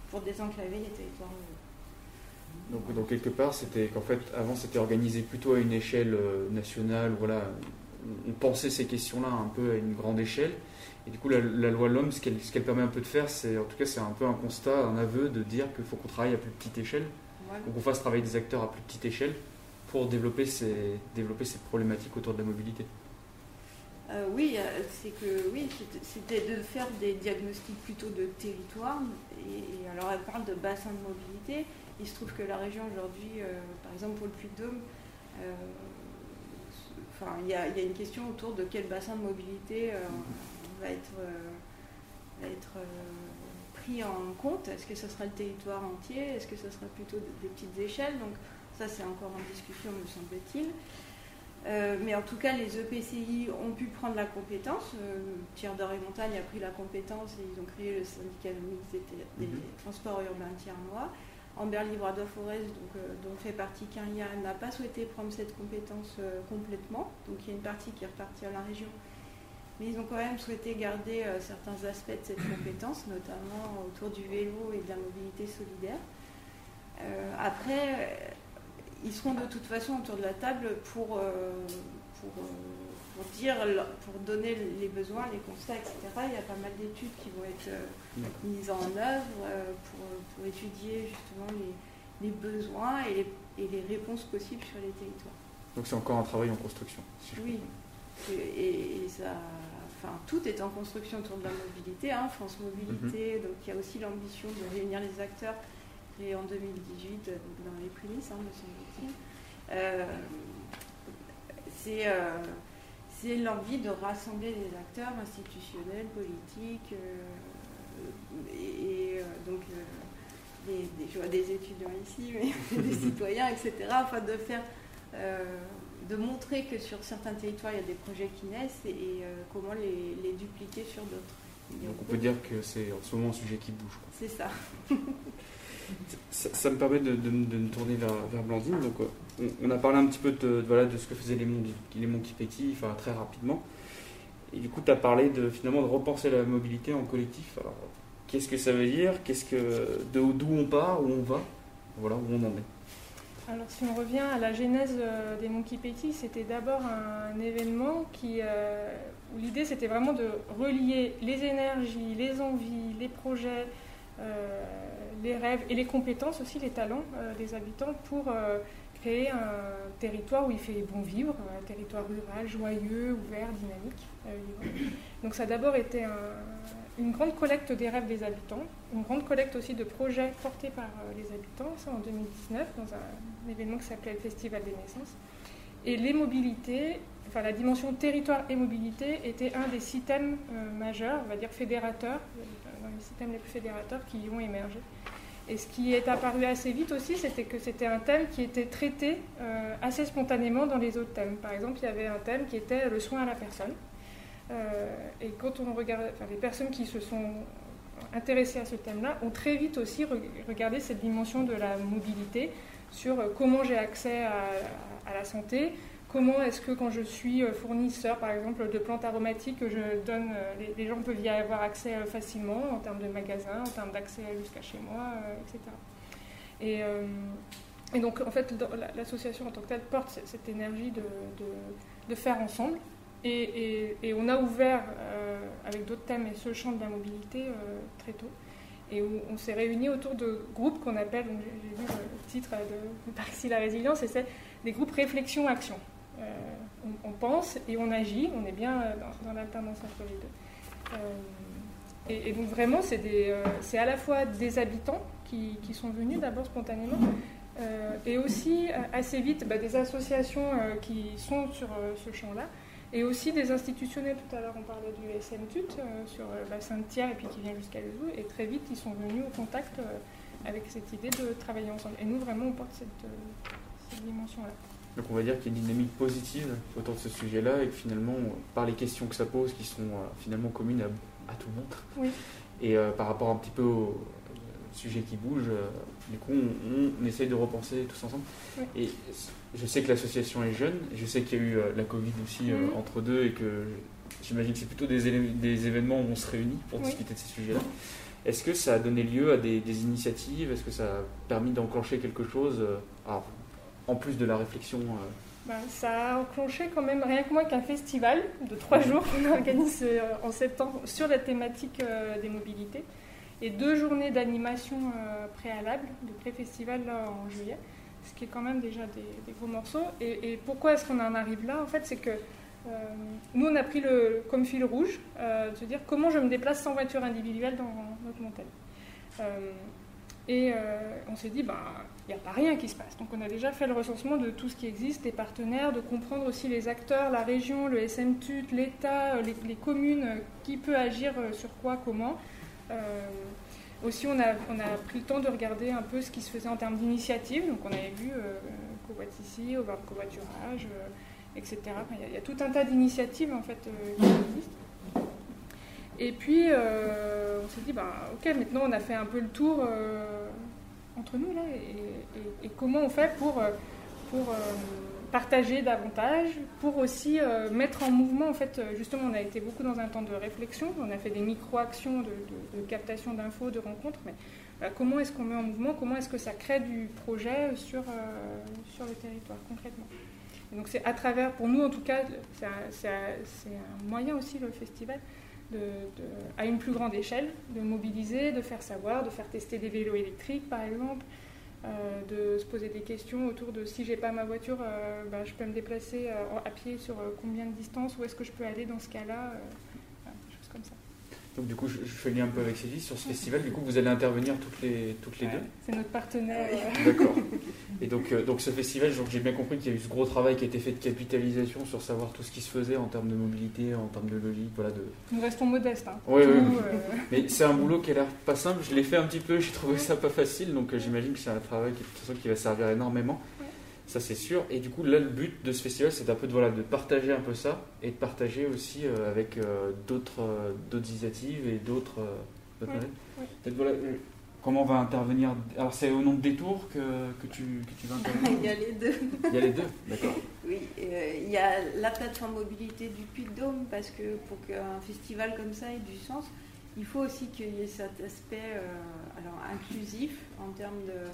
pour désenclaver les territoires ruraux. Donc, quelque part, c'était qu'en fait, avant, c'était organisé plutôt à une échelle nationale. Voilà, on pensait ces questions-là un peu à une grande échelle. Et du coup, la, loi l'homme, ce qu'elle permet un peu de faire, c'est, en tout cas, c'est un peu un constat, un aveu de dire qu'il faut qu'on travaille à plus petite échelle. Donc, on fasse travailler des acteurs à plus petite échelle pour développer ces, développer ces problématiques autour de la mobilité. Euh, oui, euh, c'est que oui, c'était de faire des diagnostics plutôt de territoire. Et, alors, elle parle de bassin de mobilité. Il se trouve que la région aujourd'hui, euh, par exemple pour le Puy-de-Dôme, euh, enfin, il y, a une question autour de quel bassin de mobilité euh, va être, être pris en compte. Est-ce que ce sera le territoire entier? Est-ce que ce sera plutôt des petites échelles? Donc ça, c'est encore en discussion, me semble-t-il. mais en tout cas, les EPCI ont pu prendre la compétence. Tiers d'Or et Montagne a pris la compétence et ils ont créé le syndicat mixte des, mhm. transports urbains tiers-mois. Amber Forest, donc, euh, dont fait partie Caria, n'a pas souhaité prendre cette compétence euh, complètement. Donc il y a une partie qui est repartie à la région. Mais ils ont quand même souhaité garder euh, certains aspects de cette compétence, notamment autour du vélo et de la mobilité solidaire. après, ils seront de toute façon autour de la table pour, pour pour dire, pour donner les besoins, les constats, etc. Il y a pas mal d'études qui vont être euh, mises en œuvre euh, pour, étudier justement les, besoins et les, réponses possibles sur les territoires. Donc c'est encore un travail en construction. oui, et, ça, enfin tout est en construction autour de la mobilité. Hein. France Mobilité, mhm. donc il y a aussi l'ambition de réunir les acteurs et en 2018 dans les prémices, hein, me semble-t-il. Euh, c'est c'est l'envie de rassembler les acteurs institutionnels, politiques, euh, et, euh, donc euh, des, je vois des étudiants ici, mais des citoyens, etc., afin de faire, de montrer que sur certains territoires il y a des projets qui naissent et, comment les, dupliquer sur d'autres. Donc on peut dire que c'est en ce moment un sujet qui bouge. C'est ça. ça. me permet de, me tourner vers, vers Blandine. Donc, on, a parlé un petit peu de, voilà, de ce que faisaient les mondes, les mondes qui enfin, très rapidement. Et du coup, tu as parlé de, finalement de repenser la mobilité en collectif. Alors, qu'est-ce que ça veut dire? Qu'est-ce que, D'où on part? Où on va? Voilà, où on en est. Alors, si on revient à la genèse euh, des Monkey Petit, c'était d'abord un événement euh, où l'idée c'était vraiment de relier les énergies, les envies, les projets, euh, les rêves et les compétences aussi, les talents des habitants pour créer un territoire où il fait bon vivre, un territoire rural, joyeux, ouvert, dynamique. Donc ça a d'abord été une grande collecte des rêves des habitants, une grande collecte aussi de projets portés par euh, les habitants, ça en 2019, dans un, événement qui s'appelait le Festival des naissances. Et les mobilités, enfin la dimension territoire et mobilité était un des systèmes majeurs, on va dire fédérateurs, dans les systèmes les plus fédérateurs qui y ont émergé. Et ce qui est apparu assez vite aussi, c'était que c'était un thème qui était traité euh, assez spontanément dans les autres thèmes. Par exemple, il y avait un thème qui était le soin à la personne. Euh, et quand on regarde, enfin, les personnes qui se sont intéressées à ce thème-là ont très vite aussi regardé cette dimension de la mobilité sur euh, comment j'ai accès à, la santé, comment est-ce que quand je suis fournisseur, par exemple, de plantes aromatiques, je donne, les, gens peuvent y avoir accès facilement en termes de magasins, en termes d'accès jusqu'à chez moi, etc. Et, et, donc, en fait, l'association en tant que telle porte cette énergie de, de faire ensemble. Et, on a ouvert euh, avec d'autres thèmes et ce champ de la mobilité euh, très tôt. Et on, s'est réunis autour de groupes qu'on appelle, j'ai vu le titre de, de la résilience, et c'est des groupes réflexion-action. Euh, on, pense et on agit, on est bien dans, l'alternance entre les deux. Et, donc vraiment, c'est à la fois des habitants qui, sont venus d'abord spontanément, et aussi assez vite bah, des associations qui sont sur ce champ-là, et aussi des institutionnels. Tout à l'heure, on parlait du SMTUT euh, sur le bassin de Thiers et puis qui vient jusqu'à Lezou. Et très vite, ils sont venus au contact euh, avec cette idée de travailler ensemble. Et nous, vraiment, on porte cette, euh, dimension-là. Donc on va dire qu'il y a une dynamique positive autour de ce sujet-là et que finalement, par les questions que ça pose, qui sont finalement communes à, tout le monde, oui. et par rapport un petit peu au sujet qui bouge, du coup, on, essaye de repenser tous ensemble. Et je sais que l'association est jeune, je sais qu'il y a eu euh, la Covid aussi euh, mhm. entre deux et que j'imagine que c'est plutôt des, des, événements où on se réunit pour discuter de ces sujets-là. Est-ce que ça a donné lieu à des, initiatives? Est-ce que ça a permis d'enclencher quelque chose euh, en plus de la réflexion ben, Ça a enclenché quand même rien que moins qu'un festival de trois jours qu'on organise en septembre sur la thématique des mobilités et deux journées d'animation préalable de pré-festival en juillet ce qui est quand même déjà des, gros morceaux. Et, pourquoi est-ce qu'on en arrive là? En fait, c'est que euh, nous, on a pris le, comme fil rouge euh, de se dire comment je me déplace sans voiture individuelle dans notre montagne. Euh, et on s'est dit, ben, il n'y a pas rien qui se passe. Donc on a déjà fait le recensement de tout ce qui existe, des partenaires, de comprendre aussi les acteurs, la région, le SMTUT, l'État, les, communes, qui peut agir sur quoi, comment. Aussi, on a, on a pris le temps de regarder un peu ce qui se faisait en termes d'initiatives. Donc, on avait vu euh, ici, Over Covoiturage, euh, etc. Il y, a tout un tas d'initiatives en fait euh, qui existent. Et puis, euh, on s'est dit, bah, ok, maintenant on a fait un peu le tour entre nous là, et, comment on fait pour partager davantage, pour aussi euh, mettre en mouvement, en fait, euh, justement, on a été beaucoup dans un temps de réflexion, on a fait des micro-actions de, captation d'infos, de rencontres, mais euh, comment est-ce qu'on met en mouvement, comment est-ce que ça crée du projet sur, sur le territoire concrètement? donc c'est à travers, pour nous en tout cas, c'est un, moyen aussi, le festival, à une plus grande échelle, de mobiliser, de faire savoir, de faire tester des vélos électriques par exemple, de se poser des questions autour de si j'ai pas ma voiture, euh, bah, je peux me déplacer euh, à pied sur combien de distance, où est-ce que je peux aller dans ce cas-là, des choses comme ça. Donc du coup, je, fais lien un peu avec Sylvie sur ce festival. Du coup, vous allez intervenir toutes les, toutes les deux C'est notre partenaire. D'accord. Et donc, euh, donc ce festival, j'ai bien compris qu'il y a eu ce gros travail qui a été fait de capitalisation sur savoir tout ce qui se faisait en termes de mobilité, en termes de logique. Voilà, de... Nous restons modestes. Hein. Oui, oui, euh, Mais c'est un boulot qui a l'air pas simple. Je l'ai fait un petit peu, j'ai trouvé ça pas facile. Donc euh, j'imagine que c'est un travail qui, de toute façon, qui va servir énormément. Ça, c'est sûr. Et du coup, là, le but de ce festival, c'est un peu de, voilà, de partager un peu ça et de partager aussi avec d'autres d'autres initiatives et d'autres. Voilà, Comment on va intervenir Alors c'est au nom de Détour que, que, tu, que tu vas intervenir Il y a les deux. Il y a les deux, d'accord. Oui, euh, il y a la plateforme mobilité du Puy-de-Dôme parce que pour qu'un festival comme ça ait du sens, il faut aussi qu'il y ait cet aspect euh, alors, inclusif en termes de,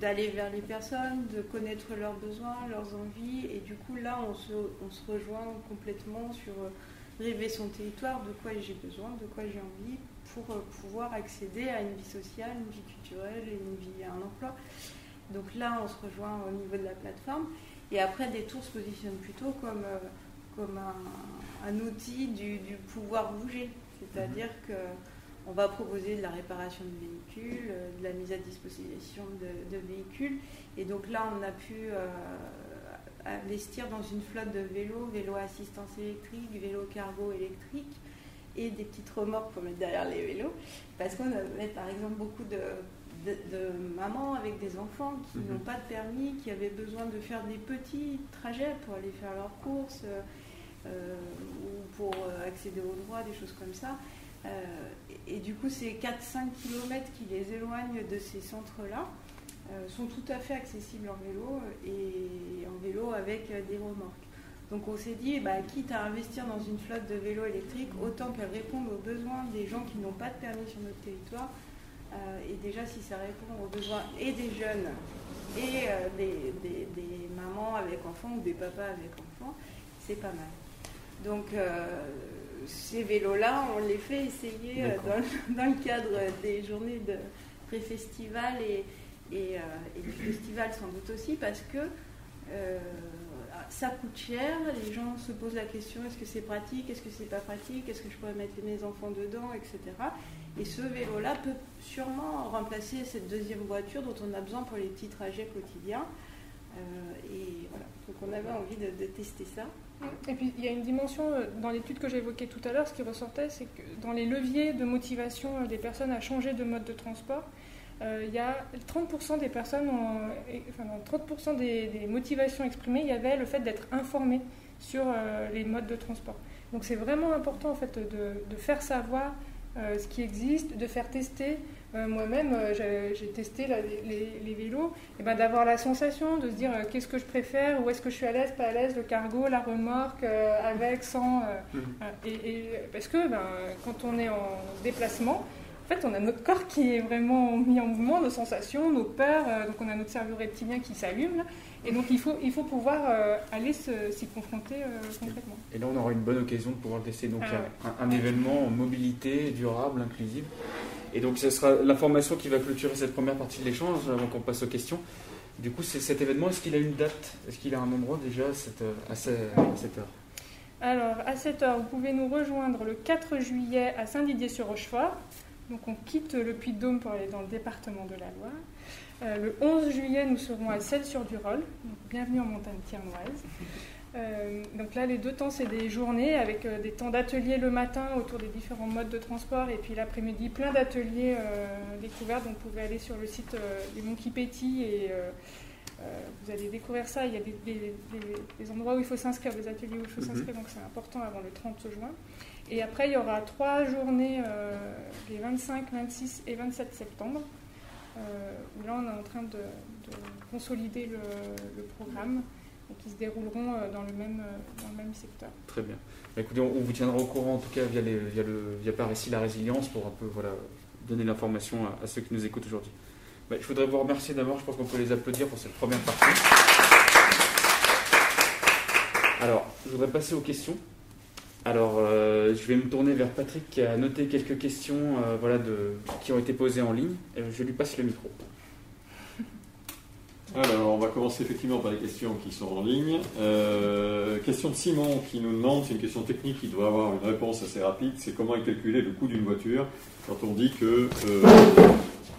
d'aller vers les personnes, de connaître leurs besoins, leurs envies. Et du coup, là, on se, on se rejoint complètement sur euh, rêver son territoire, de quoi j'ai besoin, de quoi j'ai envie, pour euh, pouvoir accéder à une vie sociale, une vie culturelle et une vie à un emploi. Donc là, on se rejoint au niveau de la plateforme. Et après, des tours se positionnent plutôt comme, euh, comme un, outil du, pouvoir bouger. C'est-à-dire mhm. Qu'on va proposer de la réparation de véhicules, euh, de la mise à disposition de, véhicules. Et donc là, on a pu investir dans une flotte de vélos, vélo assistance électrique, vélo cargo électrique et des petites remorques pour mettre derrière les vélos. Parce qu'on avait par exemple beaucoup de, mamans avec des enfants qui mhm. n'ont pas de permis, qui avaient besoin de faire des petits trajets pour aller faire leurs courses euh, ou pour accéder aux droits, des choses comme ça. Euh, et, du coup, ces 4-5 km qui les éloignent de ces centres-là euh, sont tout à fait accessibles en vélo et en vélo avec des remorques. Donc on s'est dit, bah, quitte à investir dans une flotte de vélos électriques, autant qu'elle réponde aux besoins des gens qui n'ont pas de permis sur notre territoire. Euh, et déjà, si ça répond aux besoins et des jeunes et des, mamans avec enfants ou des papas avec enfants, c'est pas mal. Donc ces vélos-là, on les fait essayer euh, dans, le cadre des journées de pré-festival et, et, euh, du festival sans doute aussi, parce que euh, ça coûte cher, les gens se posent la question est-ce que c'est pratique, est-ce que c'est pas pratique, est-ce que je pourrais mettre mes enfants dedans, etc. Et ce vélo-là peut sûrement remplacer cette deuxième voiture dont on a besoin pour les petits trajets quotidiens. et voilà, donc on avait envie de tester ça. Et puis il y a une dimension euh, dans l'étude que j'évoquais tout à l'heure, ce qui ressortait, c'est que dans les leviers de motivation euh, des personnes à changer de mode de transport, euh, il y a 30% des personnes, enfin, 30% des, motivations exprimées, il y avait le fait d'être informé sur les modes de transport. Donc c'est vraiment important en fait de, faire savoir ce qui existe, de faire tester euh, moi-même, euh, j'ai testé les, vélos, et ben, d'avoir la sensation de se dire euh, qu'est-ce que je préfère, où est-ce que je suis à l'aise, pas à l'aise, le cargo, la remorque, avec, sans. Mhm. et, parce que ben, quand on est en déplacement, en fait, on a notre corps qui est vraiment mis en mouvement, nos sensations, nos peurs, donc on a notre cerveau reptilien qui s'allume. Et donc il faut, il faut pouvoir aller s'y confronter concrètement. Et là, on aura une bonne occasion de pouvoir tester donc, ah un, un, événement en mobilité durable, inclusive. Et donc, ce sera l'information qui va clôturer cette première partie de l'échange avant qu'on passe aux questions. Du coup, cet événement, est-ce qu'il a une date? Est-ce qu'il a un endroit déjà à cette, à heure? Alors, à cette heure, vous pouvez nous rejoindre le 4 juillet à Saint-Didier-sur-Rochefort. Donc, on quitte le Puy-de-Dôme pour aller dans le département de la Loire. Euh, le 11 juillet, nous serons à Celles-sur-Durolle. Bienvenue en montagne tiernoise. Euh, donc là, les deux temps, c'est des journées avec euh, des temps d'atelier le matin autour des différents modes de transport et puis l'après-midi, plein d'ateliers euh, découverts. Donc vous pouvez aller sur le site des Monkey Petty et vous allez découvrir ça. Il y a des, endroits où il faut s'inscrire, des ateliers où il faut mhm. s'inscrire, donc c'est important avant le 30 juin. Et après, il y aura trois journées les 25, 26 et 27 septembre. où là, on est en train de, consolider le programme qui se dérouleront euh, dans le même, euh, dans le même secteur. Très bien. Bah, écoutez, on, vous tiendra au courant en tout cas via, les, via, le, via par ici la résilience pour un peu voilà, donner l'information à, ceux qui nous écoutent aujourd'hui. Bah, je voudrais vous remercier d'abord, je pense qu'on peut les applaudir pour cette première partie. Alors, je voudrais passer aux questions. Alors, euh, je vais me tourner vers Patrick qui a noté quelques questions voilà, de, qui ont été posées en ligne. je lui passe le micro. Alors, on va commencer effectivement par les questions qui sont en ligne. Euh, question de Simon qui nous demande, c'est une question technique qui doit avoir une réponse assez rapide, c'est comment est calculé le coût d'une voiture quand on dit que euh,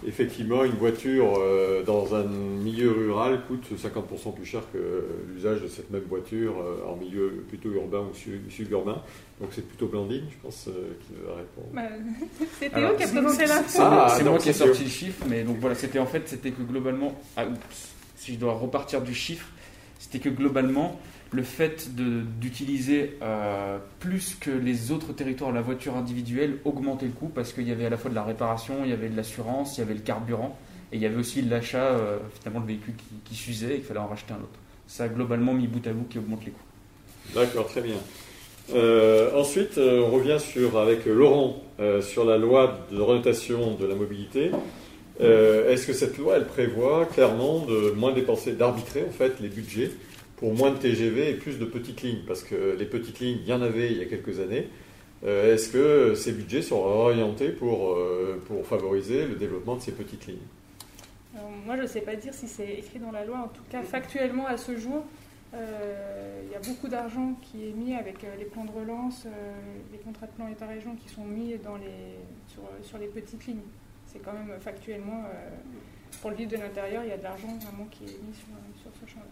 effectivement une voiture euh, dans un milieu rural coûte 50% plus cher que l'usage de cette même voiture en milieu plutôt urbain ou suburbain. Donc c'est plutôt Blandine, je pense, qui va répondre. Bah, c'est Théo qui a présenté l'info. Ah, c'est moi qui ai sorti le chiffre, mais donc voilà, c'était en fait, c'était que globalement, ah, oups, si je dois repartir du chiffre, c'était que globalement, le fait d'utiliser euh, plus que les autres territoires la voiture individuelle augmentait le coût parce qu'il y avait à la fois de la réparation, il y avait de l'assurance, il y avait le carburant et il y avait aussi l'achat, euh, finalement, le véhicule qui, s'usait et qu'il fallait en racheter un autre. Ça a globalement mis bout à bout qui augmente les coûts. D'accord, très bien. Euh, ensuite, on revient sur, avec Laurent sur la loi de renotation de la mobilité. Euh, est-ce que cette loi, elle prévoit clairement de moins dépenser, d'arbitrer en fait les budgets pour moins de TGV et plus de petites lignes? Parce que les petites lignes, il y en avait il y a quelques années. Euh, est-ce que ces budgets seront orientés pour, euh, pour favoriser le développement de ces petites lignes? Moi, je ne sais pas dire si c'est écrit dans la loi. En tout cas, factuellement, à ce jour, il y a beaucoup d'argent qui est mis avec les plans de relance, les contrats de plan État-région qui sont mis dans les, sur, sur les petites lignes c'est quand même factuellement, euh, pour le vide de l'intérieur, il y a de l'argent vraiment qui est mis sur, ce champ-là.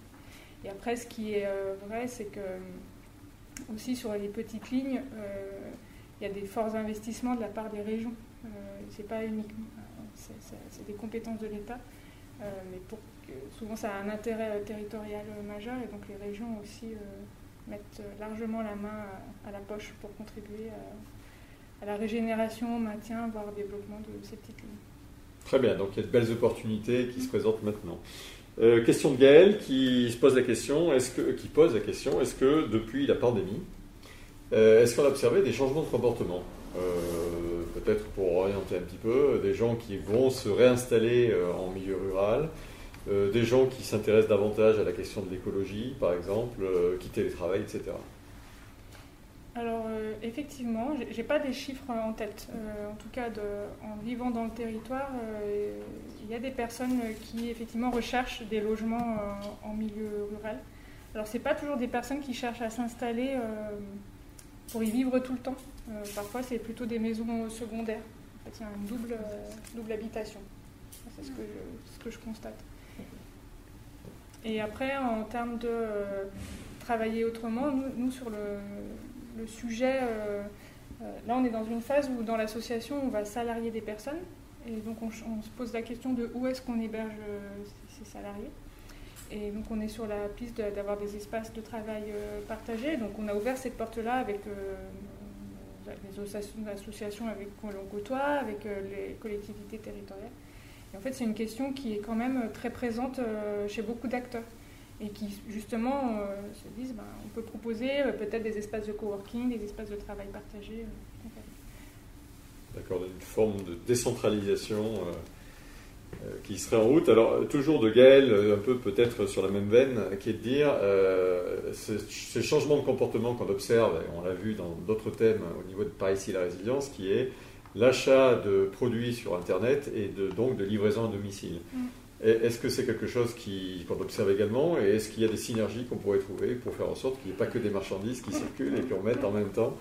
Et après, ce qui est vrai, c'est que aussi sur les petites lignes, il y a des forts investissements de la part des régions. c'est pas uniquement, c'est des compétences de l'État, mais pour souvent ça a un intérêt territorial majeur et donc les régions aussi mettent largement la main à, la poche pour contribuer à, la régénération, maintien, voire au développement de ces petites lignes. Très bien, donc il y a de belles opportunités qui se présentent maintenant. Euh, question de Gaël qui se pose la question, est-ce que, qui pose la question, est-ce que depuis la pandémie, euh, est-ce qu'on a observé des changements de comportement? Euh, Peut-être pour orienter un petit peu, des gens qui vont se réinstaller en milieu rural, des gens qui s'intéressent davantage à la question de l'écologie, par exemple, euh, qui télétravaillent, etc. Alors euh, effectivement, je n'ai pas des chiffres en tête. en tout cas, en vivant dans le territoire, il y a des personnes qui effectivement recherchent des logements en milieu rural. Alors ce n'est pas toujours des personnes qui cherchent à s'installer pour y vivre tout le temps. parfois, c'est plutôt des maisons secondaires. En fait, il y a une double, double habitation. C'est ce ce que je constate. Et après, en termes de euh, travailler autrement, nous, sur le, sujet, euh, euh, là on est dans une phase où dans l'association on va salarier des personnes. Et donc on, se pose la question de où est-ce qu'on héberge ces salariés. Et donc on est sur la piste d'avoir des espaces de travail partagés. Donc on a ouvert cette porte-là avec les associations avec l'on côtoie, avec les collectivités territoriales en fait, c'est une question qui est quand même euh, très présente euh, chez beaucoup d'acteurs et qui justement euh, se disent ben, on peut proposer peut-être des espaces de coworking, des espaces de travail partagés. D'accord, une forme de décentralisation qui serait en route. Alors, toujours de Gaël, un peu peut-être sur la même veine, qui est de dire ces changements de comportement qu'on observe, et on l'a vu dans d'autres thèmes au niveau de Paris-Ici la résilience, qui est l'achat de produits sur Internet et de, donc de livraison à domicile. Mm. Est-ce que c'est quelque chose qu'on observe également et est-ce qu'il y a des synergies qu'on pourrait trouver pour faire en sorte qu'il n'y ait pas que des marchandises qui circulent et qu'on mette en même temps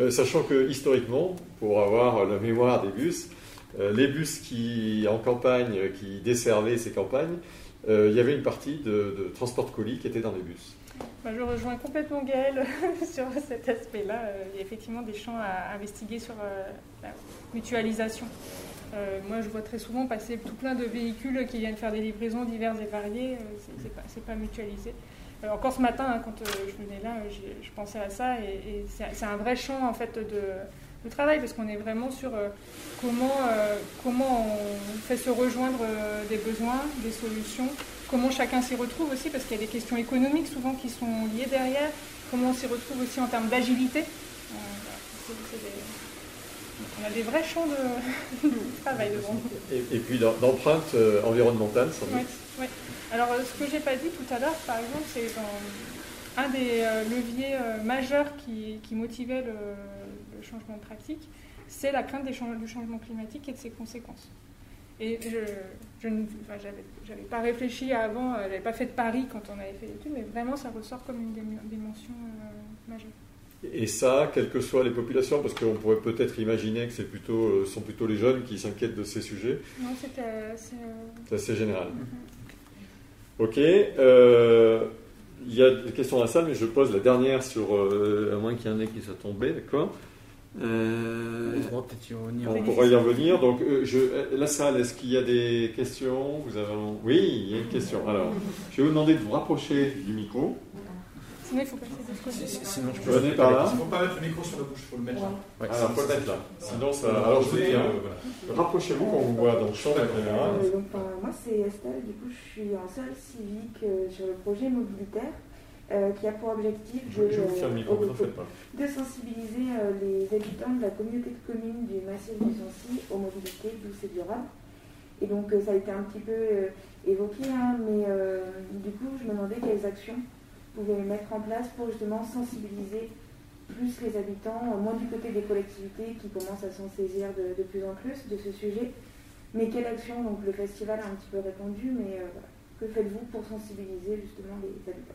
euh, Sachant que historiquement, pour avoir la mémoire des bus, euh, les bus qui, en campagne qui desservaient ces campagnes, euh, il y avait une partie de, transport de colis qui était dans les bus. Bah, je rejoins complètement Gaël sur cet aspect-là. Euh, il y a effectivement des champs à investiguer sur euh, la mutualisation. Euh, moi, je vois très souvent passer tout plein de véhicules qui viennent faire des livraisons diverses et variées. c'est pas, pas, mutualisé. encore ce matin, hein, quand je venais là, je pensais à ça et, c'est un vrai champ en fait de, travail parce qu'on est vraiment sur comment, comment on fait se rejoindre des besoins, des solutions comment chacun s'y retrouve aussi, parce qu'il y a des questions économiques souvent qui sont liées derrière, comment on s'y retrouve aussi en termes d'agilité. Euh, on a des vrais champs de, travail devant nous. Et, puis d'empreinte euh, environnementale, sans doute. Oui, Alors euh, ce que j'ai pas dit tout à l'heure, par exemple, c'est un des leviers majeurs qui, motivait le, changement de pratique, c'est la crainte du changement climatique et de ses conséquences. Et je, n'avais pas réfléchi avant, je n'avais pas fait de Paris quand on avait fait l'étude, mais vraiment ça ressort comme une dimension euh, majeure. Et ça, quelles que soient les populations, parce qu'on pourrait peut-être imaginer que c'est plutôt, euh, sont plutôt les jeunes qui s'inquiètent de ces sujets. Non, c'est assez, euh, assez, général. Mm-hmm. Ok. il y a des questions dans la salle, mais je pose la dernière sur, à moins qu'il y en ait qui soit tombé, d'accord? Euh, on pourra y revenir. Donc, euh, je, euh, la salle, est-ce qu'il y a des questions? Vous avez... Oui, il y a une question. Alors, je vais vous demander de vous rapprocher du micro. Sinon, il faut passer de côté. Sinon, je peux venir par là. Il ne faut pas mettre le micro sur la bouche, il faut le mettre là. Ouais. Alors, il faut le mettre là. Sinon, ça. Alors, je vous dis, rapprochez-vous quand vous voit dans le champ de la caméra. moi, c'est Estelle. Du coup, je suis en salle civique sur le projet mobilitaire. Euh, qui a pour objectif de, de sensibiliser euh, les habitants de la communauté de communes du massif du Sancy aux mobilités douces et durables. Et donc euh, ça a été un petit peu évoqué, hein, mais du coup je me demandais quelles actions pouvaient mettre en place pour justement sensibiliser plus les habitants, moins du côté des collectivités qui commencent à s'en saisir de, plus en plus de ce sujet. Mais quelle action Donc le festival a un petit peu répondu, mais que faites-vous pour sensibiliser justement les habitants?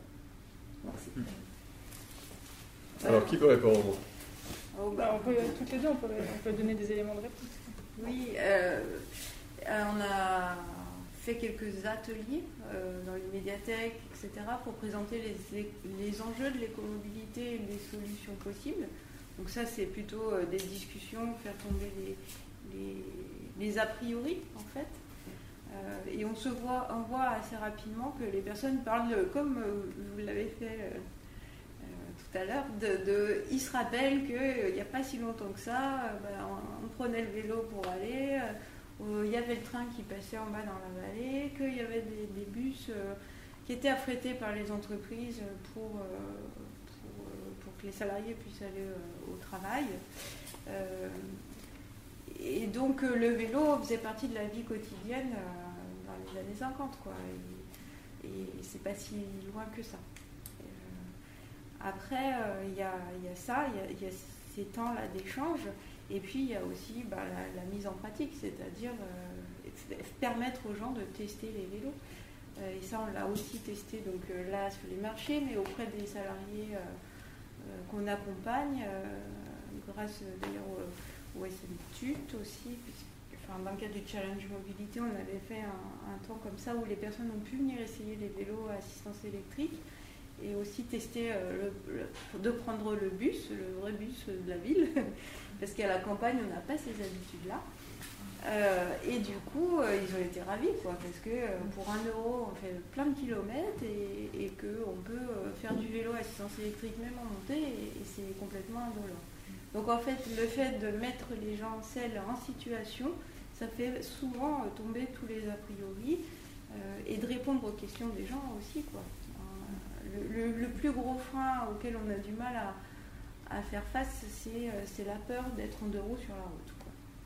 Alors, qui peut répondre? Oh, bah, on peut, Toutes les deux, on peut, donner des éléments de réponse. Oui, euh, euh, on a fait quelques ateliers dans les médiathèques, etc., pour présenter les, enjeux de l'écomobilité et les solutions possibles. Donc ça, c'est plutôt des discussions, faire tomber les, a priori, en fait. et on se voit, on voit assez rapidement que les personnes parlent, comme vous l'avez fait tout à l'heure, de, ils se rappellent qu'il n'y a pas si longtemps que ça, ben, on, prenait le vélo pour aller, il y avait le train qui passait en bas dans la vallée, qu'il y avait des, bus euh, qui étaient affrétés par les entreprises pour, euh, euh, pour, que les salariés puissent aller au travail. et donc le vélo faisait partie de la vie quotidienne dans les années 50, quoi. Et, et c'est pas si loin que ça. après, il y, a, ça, il y, a ces temps-là d'échange. Et puis il y a aussi bah, la, mise en pratique, c'est-à-dire euh, permettre aux gens de tester les vélos. Euh, et ça, on l'a aussi testé donc, euh, là sur les marchés, mais auprès des salariés qu'on accompagne, grâce d'ailleurs au, SMTUT aussi, enfin, dans le cadre du Challenge Mobilité, on avait fait un, temps comme ça où les personnes ont pu venir essayer les vélos à assistance électrique et aussi tester de prendre le bus, le vrai bus de la ville, parce qu'à la campagne, on n'a pas ces habitudes-là. Euh, et du coup, euh, ils ont été ravis, quoi, parce que euh, pour un euro, on fait plein de kilomètres et, qu'on peut faire du vélo à assistance électrique même en montée, et, c'est complètement indolent. Donc en fait, le fait de mettre les gens celles en situation, ça fait souvent tomber tous les a priori et de répondre aux questions des gens aussi. Quoi. Le, plus gros frein auquel on a du mal à, à faire face, c'est euh, la peur d'être en deux roues sur la route.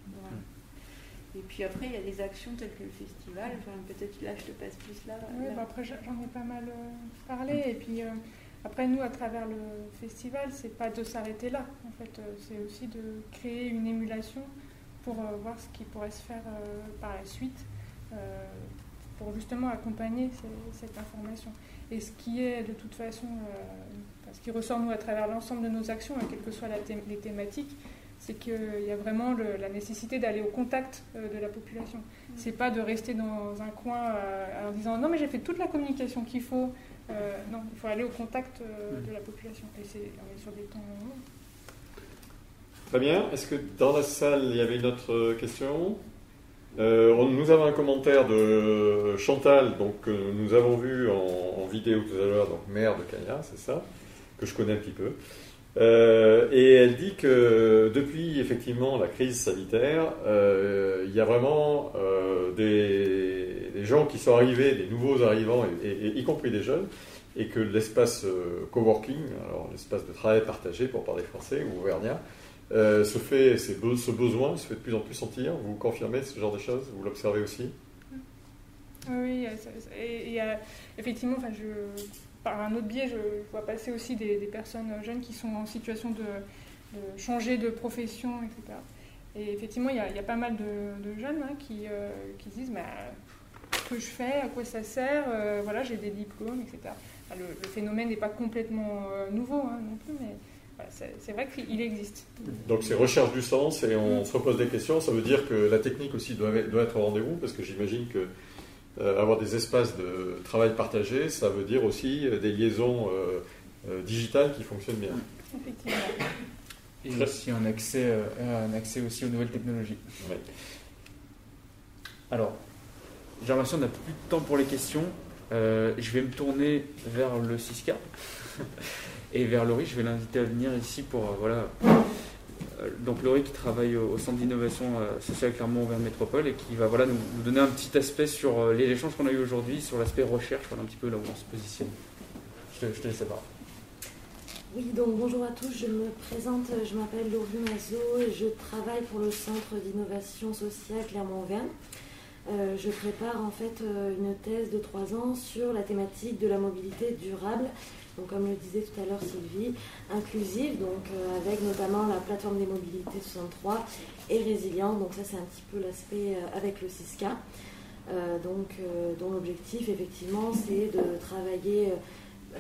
Hmm. Et puis après, il y a des actions telles que le festival. Peut-être là, je te passe plus là. Oui, bah après, j'en ai pas mal euh, parlé. Et puis, euh, après, nous, à travers le festival, c'est pas de s'arrêter là. En fait, c'est aussi de créer une émulation pour voir ce qui pourrait se faire par la suite, pour justement accompagner cette information. Et ce qui est de toute façon ce qui ressort nous à travers l'ensemble de nos actions, hein, quelles que soient les thématiques, c'est qu'il y a vraiment la nécessité d'aller au contact euh, de la population. Mm. C'est pas de rester dans un coin euh, en disant non mais j'ai fait toute la communication qu'il faut. Euh, non, il faut aller au contact mm. de la population. Et c'est on est sur des temps. Très bien. Est-ce que dans la salle il y avait une autre question? Nous avons un commentaire de Chantal, donc nous avons vu en, vidéo tout à l'heure, donc maire de Cagna, c'est ça? Que je connais un petit peu. Euh, et elle dit que depuis effectivement la crise sanitaire, euh, il y a vraiment euh, des, gens qui sont arrivés, des nouveaux arrivants, y compris des jeunes, et que l'espace coworking, alors l'espace de travail partagé pour parler français ou auvergnat, se fait, ce besoin se fait de plus en plus sentir. Vous confirmez ce genre de choses? Vous l'observez aussi? Oui, et, effectivement, enfin, je par un autre biais, je vois passer aussi des, personnes jeunes qui sont en situation de, changer de profession, etc. Et effectivement, il y a, pas mal de, jeunes hein, qui, euh, qui disent mais, que je fais, à quoi ça sert, euh, voilà, j'ai des diplômes, etc. le, phénomène n'est pas complètement euh, nouveau hein, non plus, mais c'est vrai qu'il existe. Donc c'est recherche du sens et on se repose des questions. Ça veut dire que la technique aussi doit, être au rendez-vous, parce que j'imagine que avoir des espaces de travail partagés, ça veut dire aussi euh, des liaisons euh, digitales qui fonctionnent bien. Effectivement. Et aussi un accès, un accès aussi aux nouvelles technologies. Alors, j'ai l'impression qu'on n'a plus de temps pour les questions. je vais me tourner vers le Cisca et vers Laurie. Je vais l'inviter à venir ici pour voilà, euh, donc Laurie qui travaille au, Centre d'innovation euh, sociale Clermont-Auvergne Métropole et qui va voilà, nous, donner un petit aspect sur euh, les échanges qu'on a eu aujourd'hui, sur l'aspect recherche, voilà un petit peu là où on se positionne. Je te, laisse la parole. Oui, donc bonjour à tous, je me présente, je m'appelle Laurie Mazot et je travaille pour le Centre d'innovation sociale Clermont-Auvergne. je prépare en fait une thèse de trois ans sur la thématique de la mobilité durable donc comme le disait tout à l'heure Sylvie, inclusive, donc euh, avec notamment la plateforme des mobilités 63 et résiliente. Donc ça c'est un petit peu l'aspect euh, avec le CISCA. Euh, donc, dont l'objectif effectivement c'est de travailler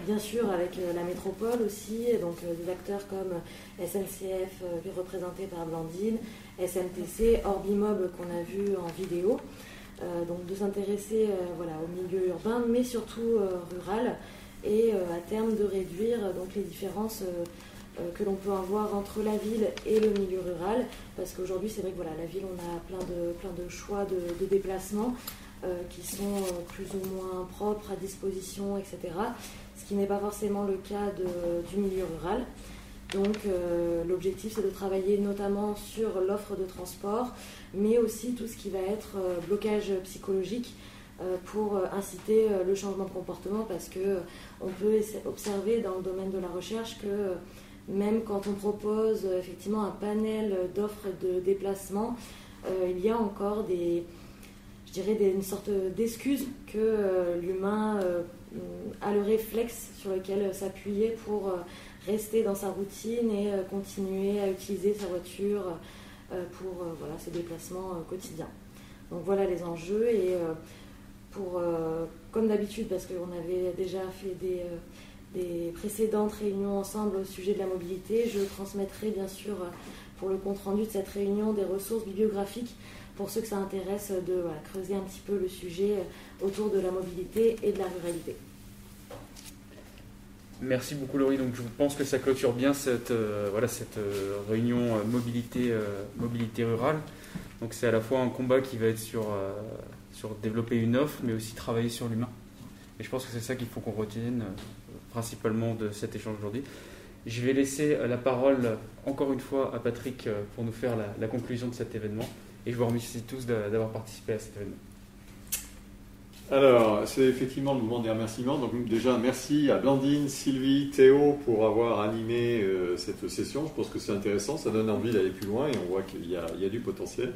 bien sûr avec la métropole aussi, donc des acteurs comme SNCF représenté par Blandine, SMTC, Orbimob qu'on a vu en vidéo. donc de s'intéresser voilà, au milieu urbain, mais surtout rural, et à terme de réduire donc, les différences que l'on peut avoir entre la ville et le milieu rural, parce qu'aujourd'hui c'est vrai que voilà, la ville on a plein de, plein de choix de, déplacements qui sont plus ou moins propres à disposition, etc. Ce qui n'est pas forcément le cas du milieu rural. Donc euh, l'objectif c'est de travailler notamment sur l'offre de transport, mais aussi tout ce qui va être euh, blocage psychologique euh, pour inciter le changement de comportement parce que on peut observer dans le domaine de la recherche que même quand on propose effectivement un panel d'offres de déplacement, il y a encore des, je dirais une sorte d'excuse que l'humain a le réflexe sur lequel s'appuyer pour rester dans sa routine et euh, continuer à utiliser sa voiture euh, pour euh, voilà, ses déplacements quotidiens. Donc voilà les enjeux pour, comme d'habitude, parce qu'on avait déjà fait des, des, précédentes réunions ensemble au sujet de la mobilité, je transmettrai bien sûr pour le compte-rendu de cette réunion des ressources bibliographiques pour ceux que ça intéresse de creuser un petit peu le sujet autour de la mobilité et de la ruralité. Merci beaucoup Laurie. Donc je pense que ça clôture bien cette, euh, voilà, cette euh, réunion euh, mobilité, mobilité rurale. Donc c'est à la fois un combat qui va être sur, sur développer une offre, mais aussi travailler sur l'humain. Et je pense que c'est ça qu'il faut qu'on retienne principalement de cet échange aujourd'hui. Je vais laisser la parole encore une fois à Patrick pour nous faire la conclusion de cet événement. Et je vous remercie tous d'avoir participé à cet événement. Alors, c'est effectivement le mouvement des remerciements. Donc, déjà, merci à Blandine, Sylvie, Théo pour avoir animé euh, cette session. Je pense que c'est intéressant, ça donne envie d'aller plus loin et on voit qu'il y, a du potentiel.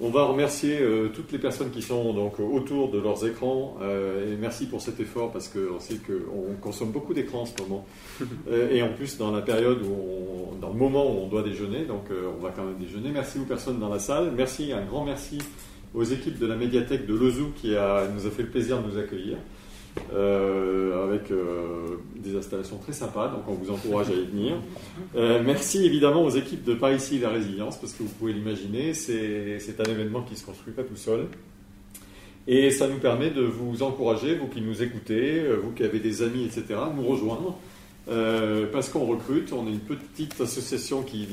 On va remercier euh, toutes les personnes qui sont donc autour de leurs écrans euh, et merci pour cet effort parce qu'on sait qu'on consomme beaucoup d'écrans en ce moment et en plus dans la période où dans le moment où on doit déjeuner, donc on va quand même déjeuner. Merci aux personnes dans la salle, merci un grand merci aux équipes de la médiathèque de Lozou qui a, nous a fait le plaisir de nous accueillir. Euh, avec euh, des installations très sympas, donc on vous encourage à y venir. Euh, merci évidemment aux équipes de Par ici la résilience, parce que vous pouvez l'imaginer, c'est un événement qui ne se construit pas tout seul. Et ça nous permet de vous encourager, vous qui nous écoutez, vous qui avez des amis, etc., nous rejoindre. parce qu'on recrute, on est une petite association qui,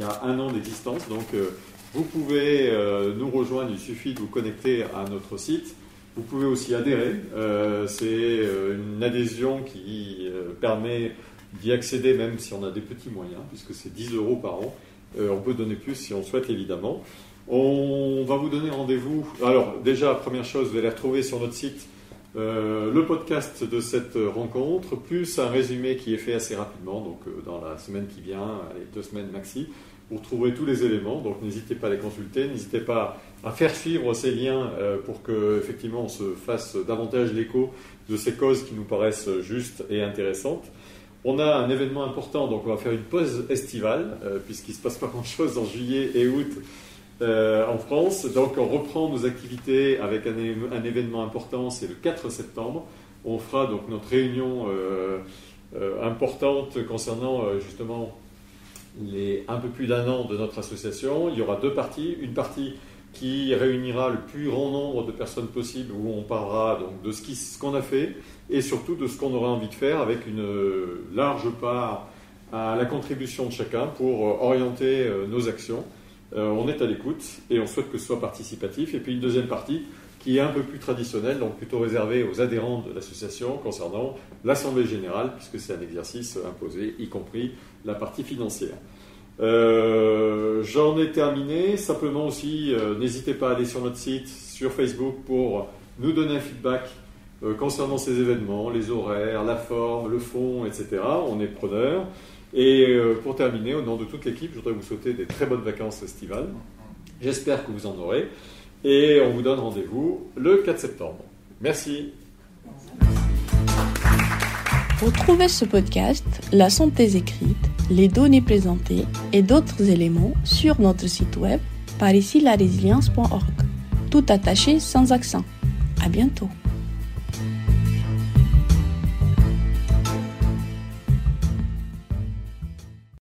a un an d'existence, donc vous pouvez nous rejoindre, il suffit de vous connecter à notre site. Vous pouvez aussi adhérer. Euh, c'est euh, une adhésion qui permet d'y accéder même si on a des petits moyens, puisque c'est 10 euros par an. on peut donner plus si on souhaite, évidemment. On va vous donner rendez-vous. Alors, déjà, première chose, vous allez retrouver sur notre site le podcast de cette rencontre, plus un résumé qui est fait assez rapidement, donc dans la semaine qui vient, les deux semaines maxi. Vous trouverez tous les éléments, donc n'hésitez pas à les consulter, n'hésitez pas à faire suivre ces liens euh, pour que effectivement on se fasse davantage l'écho de ces causes qui nous paraissent justes et intéressantes. On a un événement important, donc on va faire une pause estivale, euh, puisqu'il ne se passe pas grand-chose en juillet et août euh, en France. Donc on reprend nos activités avec un, un événement important, c'est le 4 septembre. On fera donc notre réunion importante concernant justement les un peu plus d'un an de notre association. Il y aura deux parties. Une partie qui réunira le plus grand nombre de personnes possible, où on parlera donc de ce qu'on a fait et surtout de ce qu'on aurait envie de faire avec une large part à la contribution de chacun pour orienter euh, nos actions. Euh, on est à l'écoute et on souhaite que ce soit participatif. Et puis une deuxième partie qui est un peu plus traditionnelle, donc plutôt réservée aux adhérents de l'association concernant l'Assemblée générale, puisque c'est un exercice imposé, y compris la partie financière. Euh, j'en ai terminé. Simplement aussi, euh, n'hésitez pas à aller sur notre site, sur Facebook, pour nous donner un feedback euh, concernant ces événements, les horaires, la forme, le fond, etc. On est preneur. Et pour terminer, au nom de toute l'équipe, je voudrais vous souhaiter des très bonnes vacances estivales. J'espère que vous en aurez. Et on vous donne rendez-vous le 4 septembre. Merci. Retrouvez ce podcast, la synthèse écrite, les données présentées et d'autres éléments sur notre site web par ici la résilience.org. Tout attaché sans accent. À bientôt.